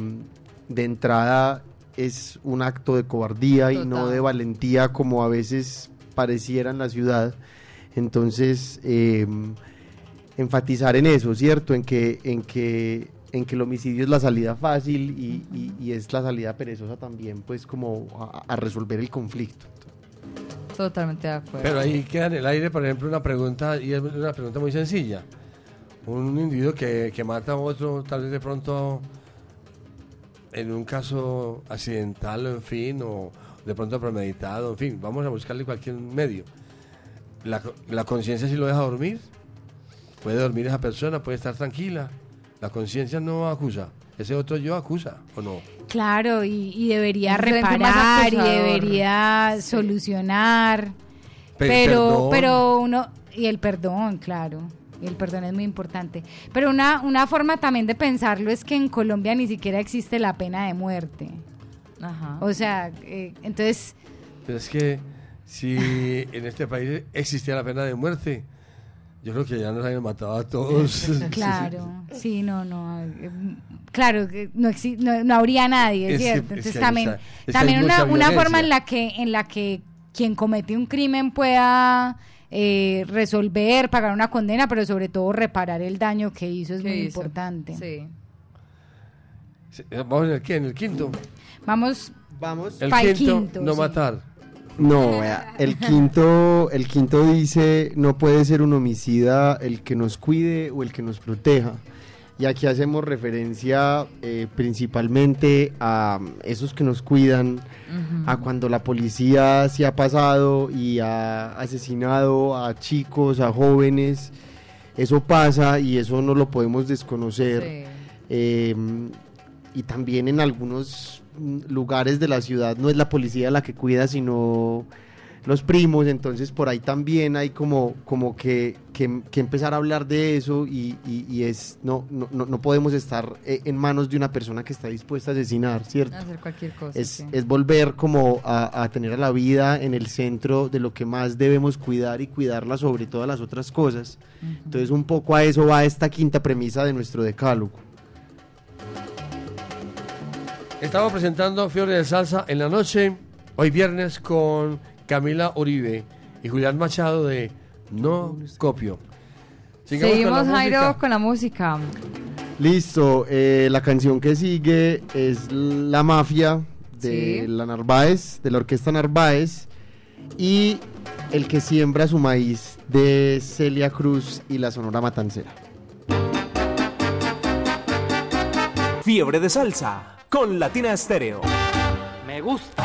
de entrada es un acto de cobardía y no de valentía como a veces pareciera en la ciudad. Entonces, eh, enfatizar en eso, ¿cierto? En que, en que, en que el homicidio es la salida fácil y, y- y es la salida perezosa también, pues como a, a resolver el conflicto. Totalmente de acuerdo. Pero ahí queda en el aire, por ejemplo, una pregunta, y es una pregunta muy sencilla. Un individuo que, que mata a otro, tal vez de pronto en un caso accidental, o en fin, o de pronto premeditado, en fin, vamos a buscarle cualquier medio. La, la conciencia si lo deja dormir, puede dormir esa persona, puede estar tranquila. La conciencia no acusa, ese otro yo acusa, ¿o no? Claro, y, y debería reparar y debería solucionar. Pe- pero, perdón. pero uno, y el perdón, claro. Y el perdón es muy importante. Pero una, una forma también de pensarlo es que en Colombia ni siquiera existe la pena de muerte. Ajá. O sea, eh, entonces, Pero es que si en este país existía la pena de muerte, yo creo que ya nos habían matado a todos. *laughs* claro, sí, no, no. eh, Claro, no, no, no habría nadie, Es que- ¿cierto? es Entonces que también, mucha- es que también una, una forma en la que en la que quien comete un crimen pueda eh, resolver, pagar una condena, pero sobre todo reparar el daño que hizo es ¿Qué muy hizo? importante. Sí. Eh, Vamos en el, ¿qué? ¿En el quinto. Vamos, Vamos. El quinto, quinto, no sí. matar. No, *laughs* vea, el quinto, el quinto dice, no puede ser un homicida el que nos cuide o el que nos proteja. Y aquí hacemos referencia eh, principalmente a esos que nos cuidan, a cuando la policía se ha pasado y ha asesinado a chicos, a jóvenes. Eso pasa y eso no lo podemos desconocer. Eh, y también en algunos mm, lugares de la ciudad no es la policía la que cuida, sino los primos, entonces por ahí también hay como, como que, que- que empezar a hablar de eso y, y- y es, no, no, no podemos estar eh, en manos de una persona que está dispuesta a asesinar, ¿cierto? Hacer cualquier cosa. Es, sí. es volver como a, a tener a la vida en el centro de lo que más debemos cuidar y cuidarla sobre todas las otras cosas. Entonces un poco a eso va esta quinta premisa de nuestro decálogo. Estamos presentando Fiore de Salsa en la noche, hoy viernes, con Camila Uribe y Julián Machado de No Copio. Sigamos con Seguimos, Jairo, música. con la música. Listo, eh, la canción que sigue es La Mafia de Sí. la Narváez, de la Orquesta Narváez, y El que siembra su maíz de Celia Cruz y la Sonora Matancera. Fiebre de salsa con Latina Estéreo. Me gusta.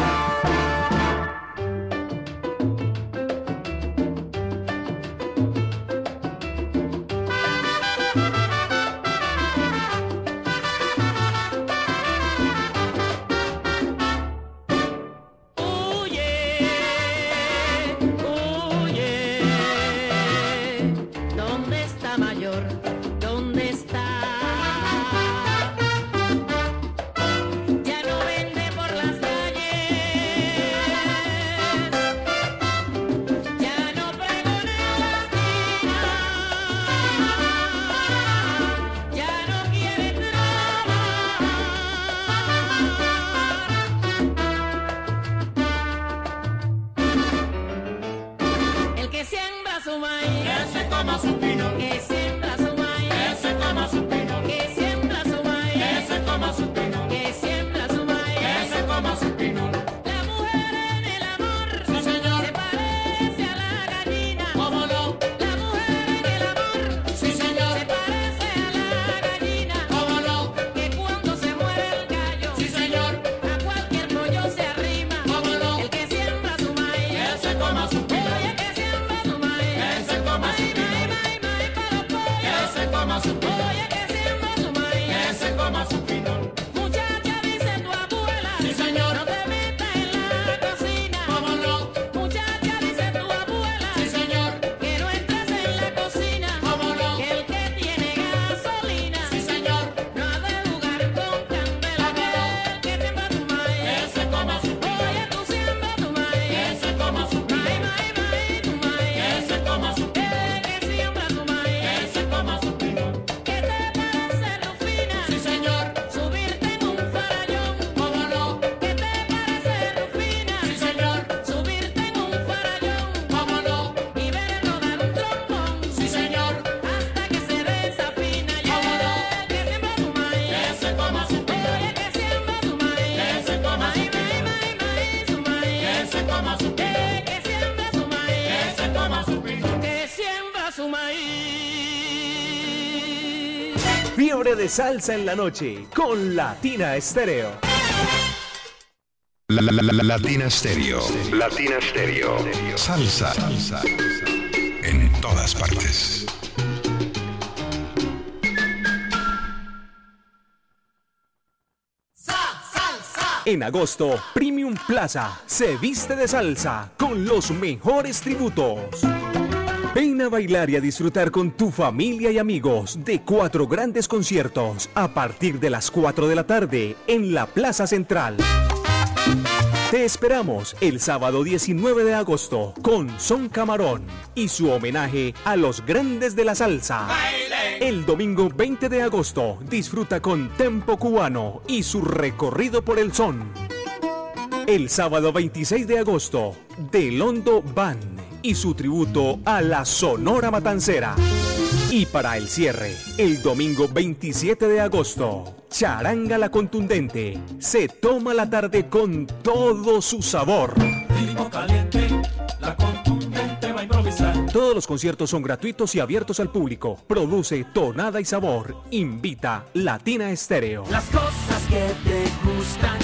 De Salsa en la Noche con Latina Estéreo. La, la- la- la- Latina Stereo. Latina Stereo. Salsa. Salsa. En todas partes. En agosto, Premium Plaza se viste de salsa con los mejores tributos. Ven a bailar y a disfrutar con tu familia y amigos de cuatro grandes conciertos a partir de las 4 de la tarde en la Plaza Central. Te esperamos el sábado 19 de agosto con Son Camarón y su homenaje a los grandes de la salsa. El domingo 20 de agosto disfruta con Tempo Cubano y su recorrido por el son. El sábado 26 de agosto, Delondo Band y su tributo a la Sonora Matancera. Y para el cierre, el domingo 27 de agosto, Charanga la Contundente se toma la tarde con todo su sabor. Caliente, la contundente va a improvisar. Todos los conciertos son gratuitos y abiertos al público. Produce Tonada y Sabor. Invita Latina Estéreo. Las cosas que te gustan,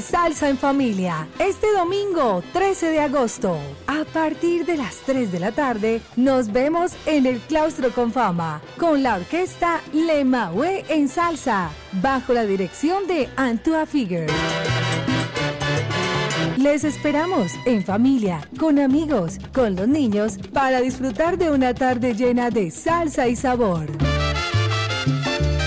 Salsa en familia. Este domingo 13 de agosto, a partir de las 3 de la tarde, nos vemos en el Claustro con Fama con la orquesta Le Mahue en salsa, bajo la dirección de Antua Figure. Les esperamos en familia, con amigos, con los niños, para disfrutar de una tarde llena de salsa y sabor.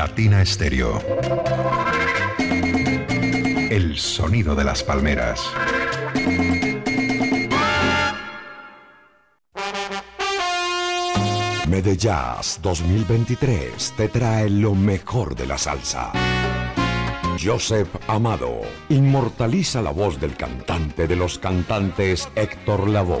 Latina Estéreo. El sonido de las palmeras. Medellas 2023 te trae lo mejor de la salsa. Joseph Amado inmortaliza la voz del cantante de los cantantes Héctor Lavoe.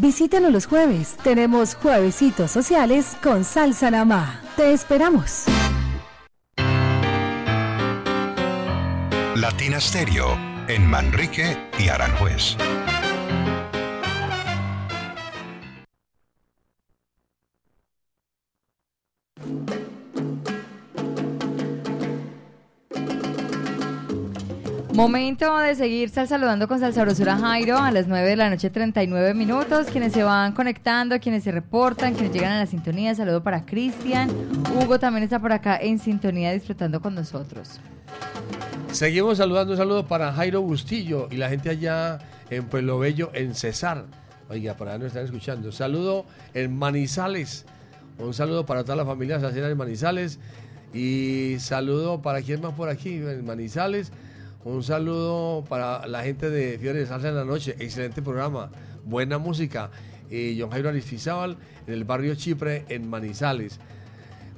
Visítanos los jueves. Tenemos juevesitos sociales con salsa namá. Te esperamos. Latina Stereo en Manrique y Aranjuez. Momento de seguir sal saludando con Salsabrosura Jairo a las 9 de la noche 39 minutos. Quienes se van conectando, quienes se reportan, quienes llegan a la sintonía. Saludo para Cristian. Hugo también está por acá en sintonía disfrutando con nosotros. Seguimos saludando, un saludo para Jairo Bustillo y la gente allá en Pueblo Bello, en Cesar. Oiga, por allá nos están escuchando. Saludo en Manizales. Un saludo para toda la familia Sacera en Manizales. Y saludo para quien más por aquí, en Manizales. Un saludo para la gente de Fiebre de Salsa en la Noche. Excelente programa. Buena música. Y John Jairo Aristizábal en el barrio Chipre, en Manizales.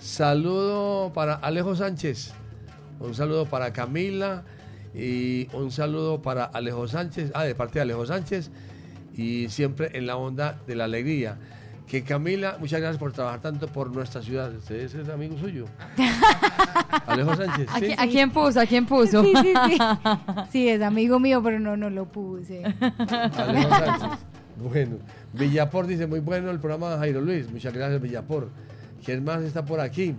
Saludo para Alejo Sánchez. Un saludo para Camila y un saludo para Alejo Sánchez, ah, de parte de Alejo Sánchez y siempre en la onda de la alegría. Que Camila, muchas gracias por trabajar tanto por nuestra ciudad. ¿Usted es amigo suyo? *laughs* Alejo Sánchez. ¿A, a quién puso? ¿A quién puso? Sí, sí, sí. *laughs* Sí, es amigo mío, pero no, no lo puse. Alejo Sánchez. Bueno, Villapor dice, muy bueno el programa de Jairo Luis. Muchas gracias, Villapor. ¿Quién más está por aquí?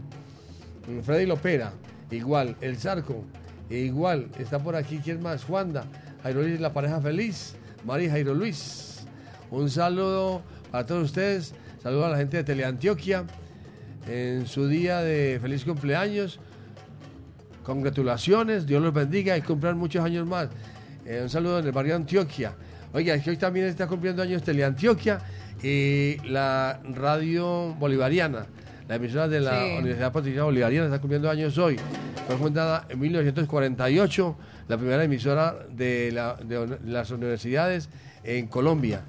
Mm, Freddy Lopera, igual. El Zarco, igual. Está por aquí, ¿quién más? Juanda. Jairo Luis, la pareja feliz. Mari Jairo Luis. Un saludo para todos ustedes. Saludo a la gente de Teleantioquia en su día de feliz cumpleaños. Congratulaciones, Dios los bendiga y cumplan muchos años más. Eh, un saludo en el barrio Antioquia. Oiga, es que hoy también está cumpliendo años Teleantioquia y la radio bolivariana. La emisora de la Sí. Universidad Pontificia Bolivariana está cumpliendo años hoy. Fue fundada en 1948, la primera emisora de, la- de las universidades en Colombia.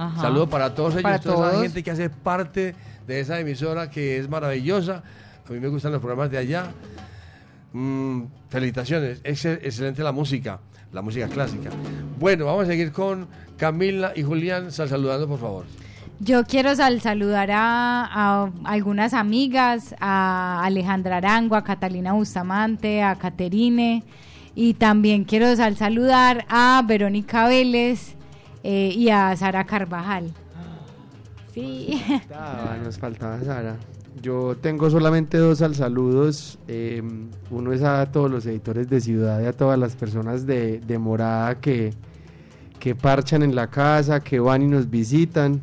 Ajá. Saludos para todos ellos, Para toda esa todos. gente que hace parte de esa emisora que es maravillosa. A mí me gustan los programas de allá. Mm, felicitaciones, es excelente la música. la música clásica. Bueno, vamos a seguir con Camila y Julián. Sal saludando, por favor. Yo quiero sal- saludar a, a algunas amigas, a Alejandra Arango, a Catalina Bustamante, a Caterine y también quiero sal- saludar a Verónica Vélez eh, y a Sara Carvajal. Sí. Ah, nos faltaba Sara. Yo tengo solamente dos al saludos. eh, uno es a todos los editores de Ciudad y a todas las personas de, de Morada que, que parchan en la casa, que van y nos visitan.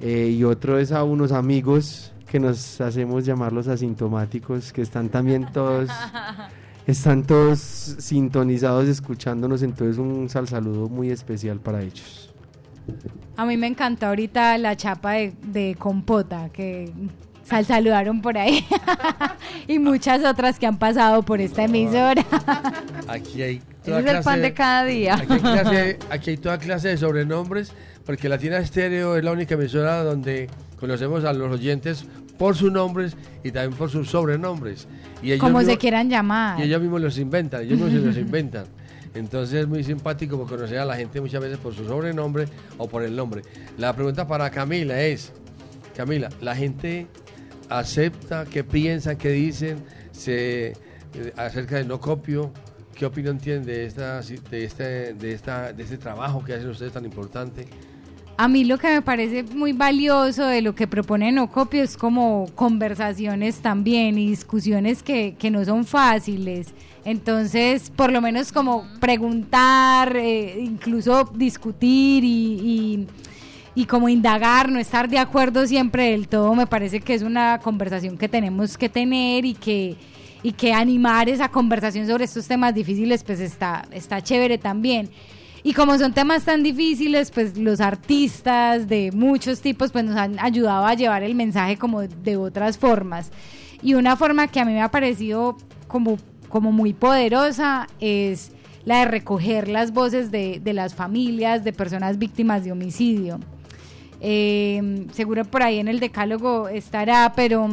eh, y otro es a unos amigos que nos hacemos llamar los asintomáticos, que están también todos, *laughs* están todos sintonizados escuchándonos. Entonces un sal saludo muy especial para ellos. A mí me encantó ahorita la chapa de, de compota que sal saludaron por ahí *laughs* y muchas otras que han pasado por esta emisora. Aquí hay *laughs* es el pan de cada día. Aquí hay, clase- *laughs* aquí hay toda clase de sobrenombres, porque Latina Estéreo es la única emisora donde conocemos a los oyentes por sus nombres y también por sus sobrenombres. Y ellos Como se mismos- quieran llamar. Y ellos mismos los inventan, ellos mismos se los inventan. Entonces es muy simpático porque conocer a la gente muchas veces por su sobrenombre o por el nombre. La pregunta para Camila es, Camila, ¿la gente acepta, qué piensan, qué dicen se, eh, acerca del no copio? ¿Qué opinión tienen de, esta, de, este, de, esta, de este trabajo que hacen ustedes tan importante? A mí lo que me parece muy valioso de lo que propone Nocopio es como conversaciones también y discusiones que, que no son fáciles. Entonces, por lo menos como preguntar, eh, incluso discutir y, y, y como indagar, no estar de acuerdo siempre del todo, me parece que es una conversación que tenemos que tener y que, y que animar esa conversación sobre estos temas difíciles pues está, está chévere también. Y como son temas tan difíciles, pues los artistas de muchos tipos pues nos han ayudado a llevar el mensaje como de otras formas. Y una forma que a mí me ha parecido como, como muy poderosa es la de recoger las voces de, de las familias, de personas víctimas de homicidio. Eh, seguro por ahí en el decálogo estará, pero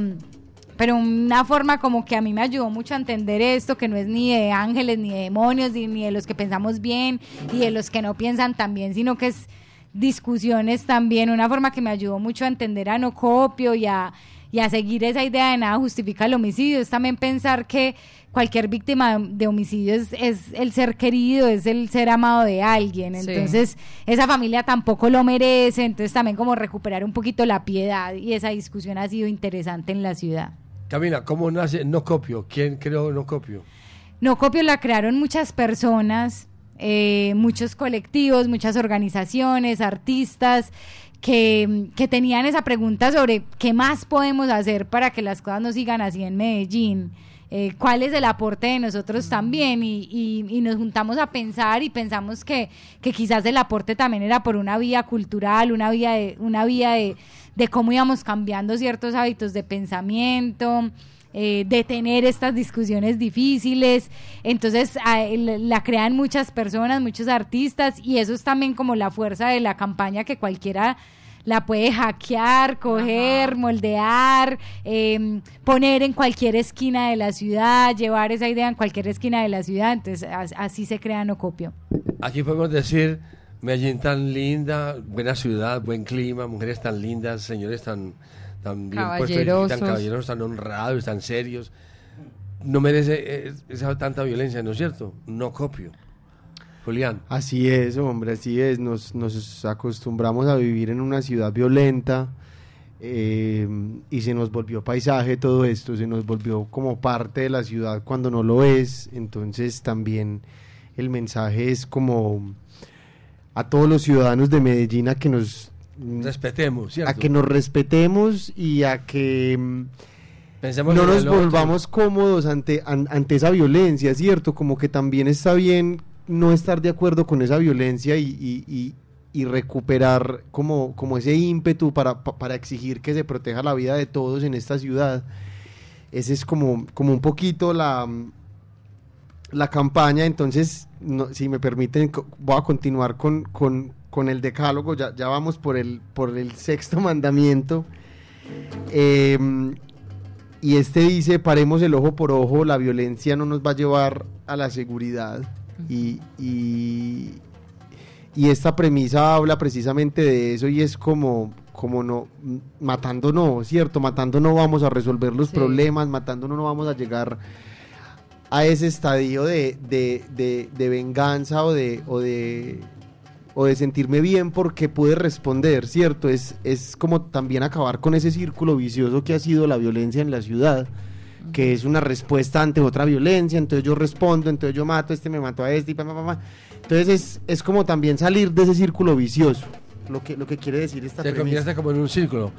pero una forma como que a mí me ayudó mucho a entender esto, que no es ni de ángeles, ni de demonios, ni, ni de los que pensamos bien y de los que no piensan tan bien, sino que es discusiones también, una forma que me ayudó mucho a entender a no copio y a, y a seguir esa idea de nada justifica el homicidio, es también pensar que cualquier víctima de homicidio es, es el ser querido, es el ser amado de alguien, Sí. entonces esa familia tampoco lo merece, entonces también como recuperar un poquito la piedad y esa discusión ha sido interesante en la ciudad. Camila, ¿cómo nace No Copio? ¿Quién creó No Copio? No Copio la crearon muchas personas, eh, muchos colectivos, muchas organizaciones, artistas que, que tenían esa pregunta sobre qué más podemos hacer para que las cosas no sigan así en Medellín. eh, cuál es el aporte de nosotros también y, y- y nos juntamos a pensar y pensamos que, que quizás el aporte también era por una vía cultural, una vía de, una vía de, de cómo íbamos cambiando ciertos hábitos de pensamiento, eh, de tener estas discusiones difíciles. Entonces la crean muchas personas, muchos artistas y eso es también como la fuerza de la campaña que cualquiera la puede hackear, coger, moldear, eh, poner en cualquier esquina de la ciudad, llevar esa idea en cualquier esquina de la ciudad. Entonces as- así se crea Nocopio. Aquí podemos decir, Medellín tan linda, buena ciudad, buen clima, mujeres tan lindas, señores tan, tan bien puestos, tan caballerosos, tan honrados, tan serios. No merece eh, esa tanta violencia, ¿no es cierto? No copio. Julián. Así es, hombre, así es. Nos, nos acostumbramos a vivir en una ciudad violenta eh, y se nos volvió paisaje todo esto, se nos volvió como parte de la ciudad cuando no lo es. Entonces también el mensaje es como a todos los ciudadanos de Medellín a que nos Respetemos, ¿cierto? a que nos respetemos y a que mm, Pensemos no nos otro. volvamos cómodos ante, an- ante esa violencia, ¿cierto? Como que también está bien no estar de acuerdo con esa violencia y, y- y- y recuperar como, como ese ímpetu para, pa- para exigir que se proteja la vida de todos en esta ciudad. Ese es como, como un poquito la, la campaña, entonces, no- si me permiten, voy a continuar con, con- con el decálogo, ya, ya vamos por el, por el sexto *laughs* mandamiento. Em, y este dice, paremos el ojo por ojo, la violencia no nos va a llevar a la seguridad. y, y, y esta premisa habla precisamente de eso y es como, como no, matando no, ¿cierto? Matando no vamos a resolver los Sí. problemas, matando no, no vamos a llegar a ese estadio de, de, de- de venganza o de, o de o de sentirme bien porque pude responder, ¿cierto? Es, es como también acabar con ese círculo vicioso que ha sido la violencia en la ciudad, que es una respuesta ante otra violencia, entonces yo respondo, entonces yo mato, este me mató a este y pa, pa, pa. Entonces es, es como también salir de ese círculo vicioso, lo que, lo que quiere decir esta Se premisa. convierte como en un círculo.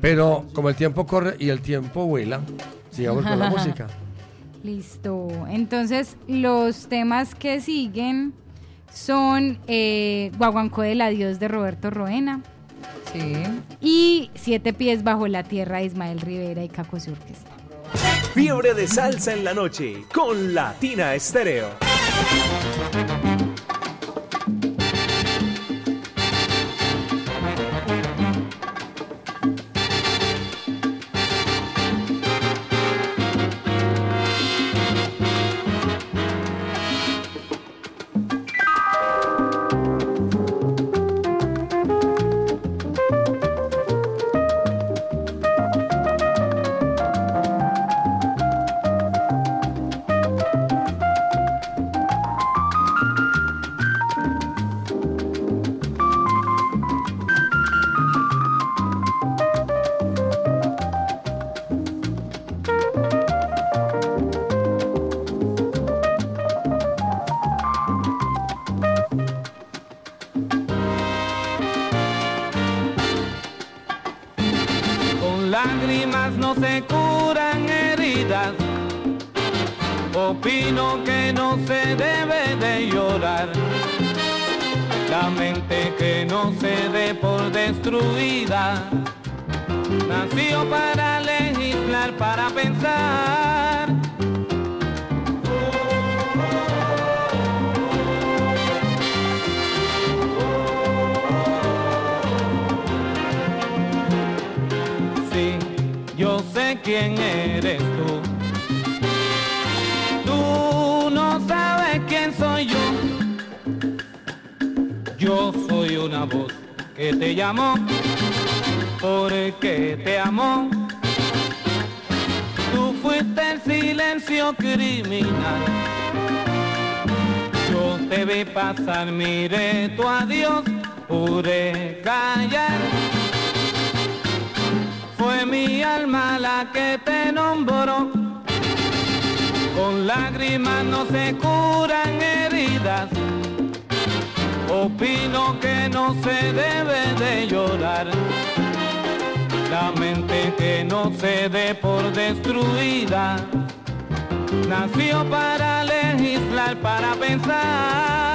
Pero como el tiempo corre y el tiempo vuela, sigamos con la *laughs* música. Listo. Entonces, los temas que siguen son eh, Guaguancó del Adiós de Roberto Roena. Sí. Y Siete Pies Bajo la Tierra de Ismael Rivera y Caco Su Orquesta. Fiebre de salsa en la noche con Latina Estéreo. Que te llamó porque te amó. Tú fuiste el silencio criminal. Yo te vi pasar, miré tu adiós, pude callar. Fue mi alma la que te nombró. Con lágrimas no se curan heridas. Opino que no se debe de llorar. La mente que no se dé por destruida. Nació para legislar, para pensar.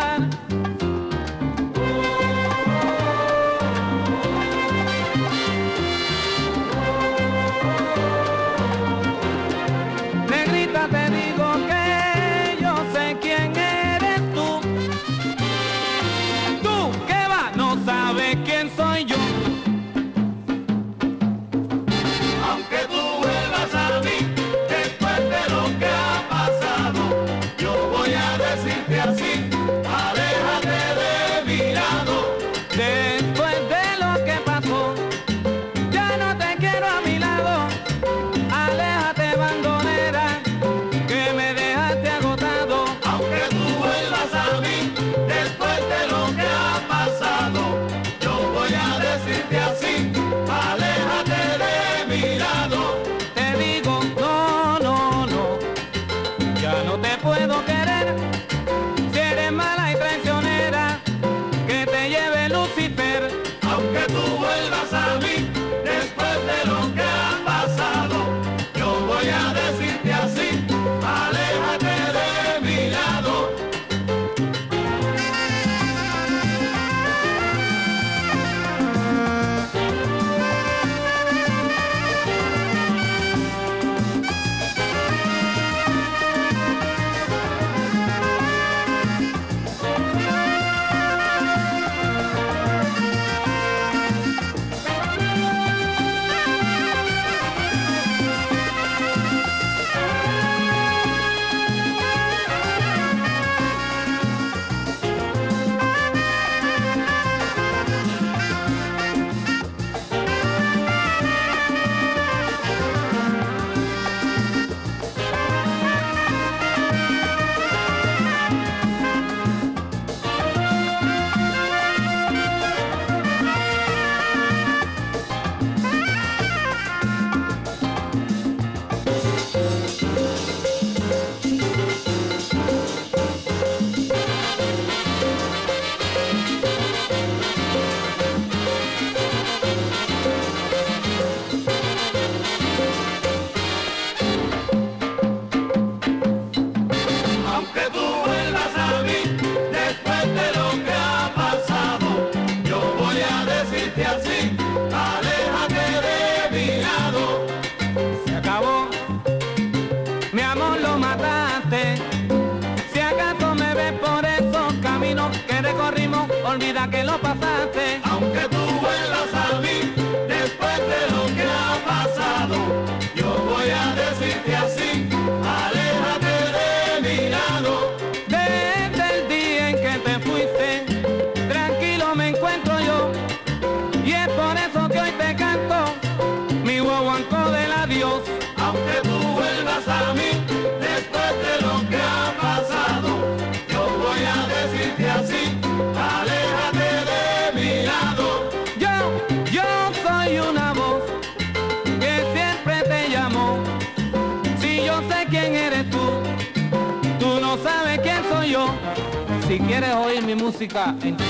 En tu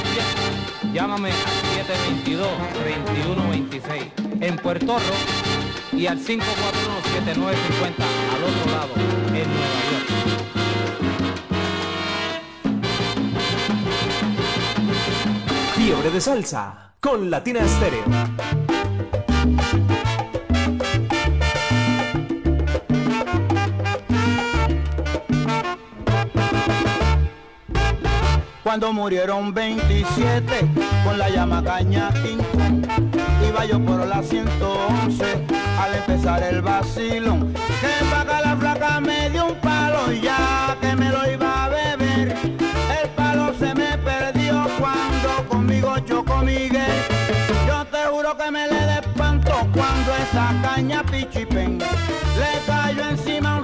llámame al 722-3126 en Puerto Rico y al 541-7950 al otro lado en Nueva York. Fiebre de salsa con Latina Estéreo. Cuando murieron 27 con la llama caña Iba yo por la 111 al empezar el vacilón. Que paga la flaca me dio un palo y ya que me lo iba a beber. El palo se me perdió cuando conmigo chocó Miguel. Yo te juro que me le despanto cuando esa caña pichipen le cayó encima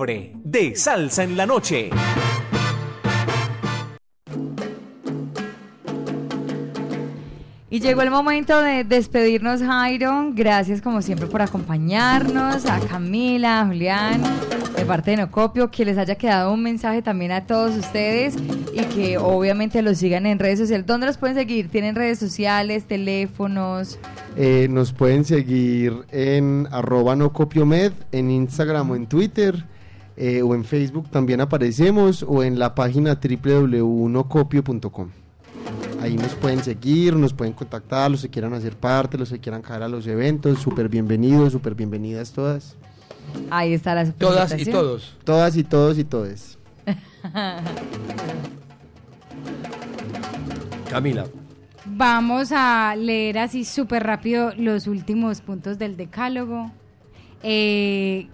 Fiebre de salsa en la noche. Y llegó el momento de despedirnos, Jairo. Gracias como siempre por acompañarnos. A Camila, a Julián, de parte de Nocopio, que les haya quedado un mensaje también a todos ustedes y que obviamente los sigan en redes sociales. ¿Dónde los pueden seguir? ¿Tienen redes sociales, teléfonos? Eh, nos pueden seguir en arroba no copiomed, en Instagram o en Twitter, eh, o en Facebook también aparecemos, o en la página www.nocopio.com. Ahí nos pueden seguir, nos pueden contactar, los que quieran hacer parte, los que quieran caer a los eventos, súper bienvenidos, súper bienvenidas todas. Ahí está la Todas y todos. Todas y todos y todes. *laughs* Camila. Vamos a leer así súper rápido los últimos puntos del decálogo. Eh,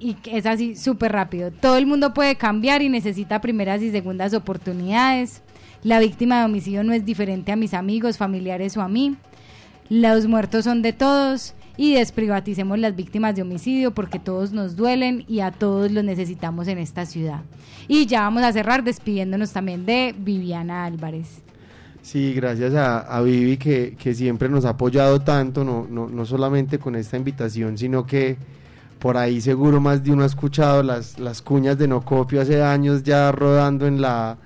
y es así súper rápido. Todo el mundo puede cambiar y necesita primeras y segundas oportunidades. La víctima de homicidio no es diferente a mis amigos, familiares o a mí. Los muertos son de todos y desprivaticemos las víctimas de homicidio porque todos nos duelen y a todos los necesitamos en esta ciudad. Y ya vamos a cerrar despidiéndonos también de Viviana Álvarez. Sí, gracias a, a Vivi que, que siempre nos ha apoyado tanto, no, no, no solamente con esta invitación, sino que por ahí seguro más de uno ha escuchado las, las cuñas de no copio hace años ya rodando en la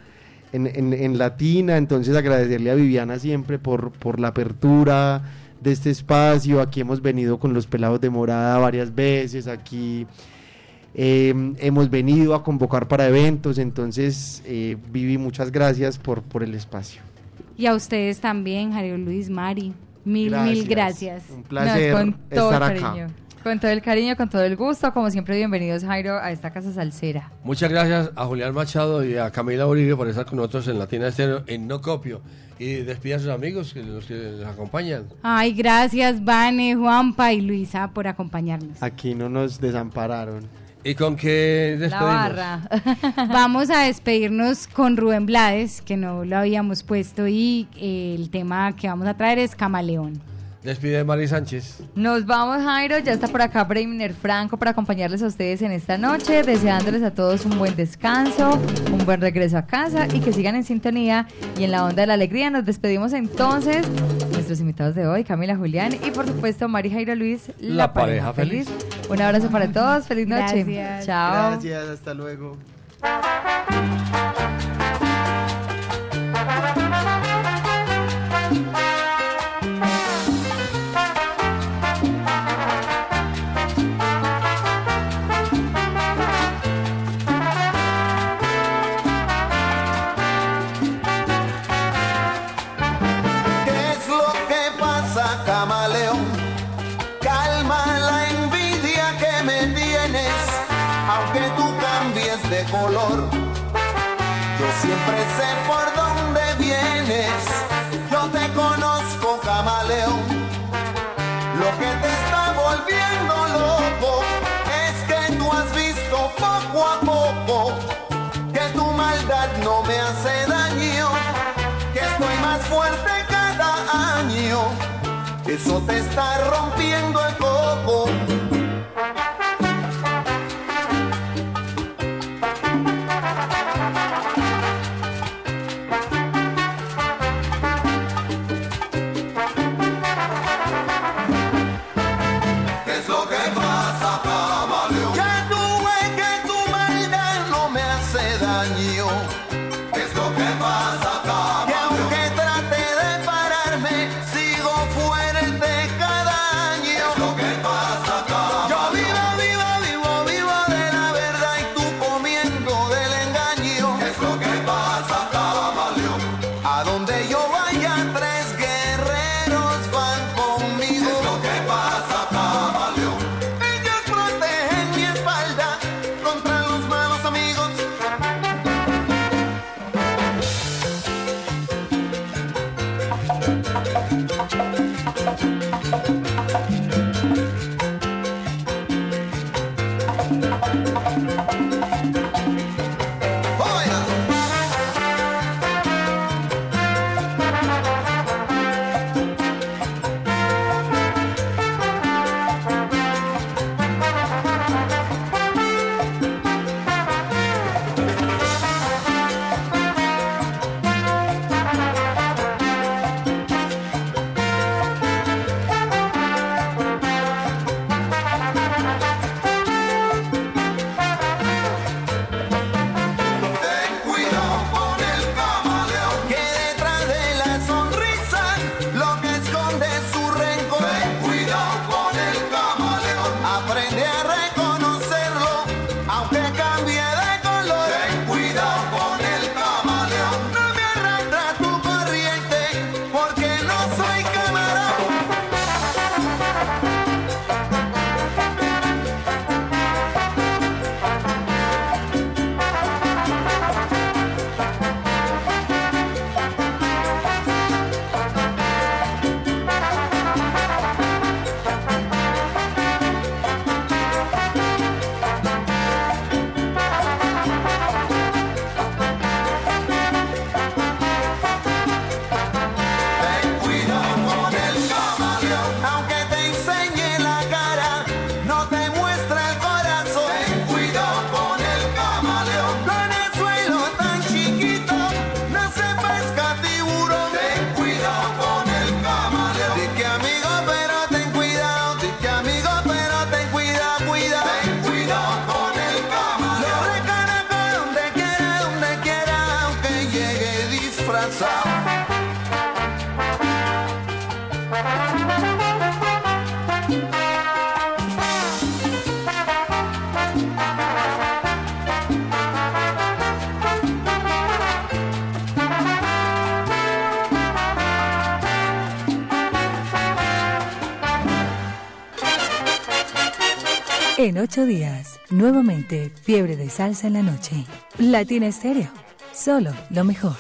en, en, en Latina, entonces agradecerle a Viviana siempre por, por la apertura de este espacio, aquí hemos venido con los pelados de morada varias veces, aquí eh, hemos venido a convocar para eventos, entonces eh, Vivi, muchas gracias por, por el espacio. Y a ustedes también, Jario Luis, Mari. Mil, mil gracias. Un placer estar acá. cariño. Con todo el cariño, con todo el gusto. Como siempre, bienvenidos, Jairo, a esta casa salsera. Muchas gracias a Julián Machado y a Camila Uribe por estar con nosotros en Latina Estéreo en No Copio. Y despida a sus amigos, que los que les acompañan. Ay, gracias, Vane, Juanpa y Luisa por acompañarnos. Aquí no nos desampararon. ¿Y con qué La despedimos? barra. *laughs* Vamos a despedirnos con Rubén Blades, que no lo habíamos puesto, y el tema que vamos a traer es Camaleón. Despide Mari Sánchez. Nos vamos, Jairo. Ya está por acá Breiner Franco para acompañarles a ustedes en esta noche, deseándoles a todos un buen descanso, un buen regreso a casa y que sigan en sintonía y en la onda de la alegría. Nos despedimos entonces. Nuestros invitados de hoy, Camila Julián y por supuesto Mari Jairo Luis, la, La pareja feliz. Un abrazo para todos. Feliz noche. Gracias. Chao. Gracias, hasta luego. Eso te está rompiendo el coco. 48 días. Nuevamente, fiebre de salsa en la noche. Latina Estéreo. Solo lo mejor.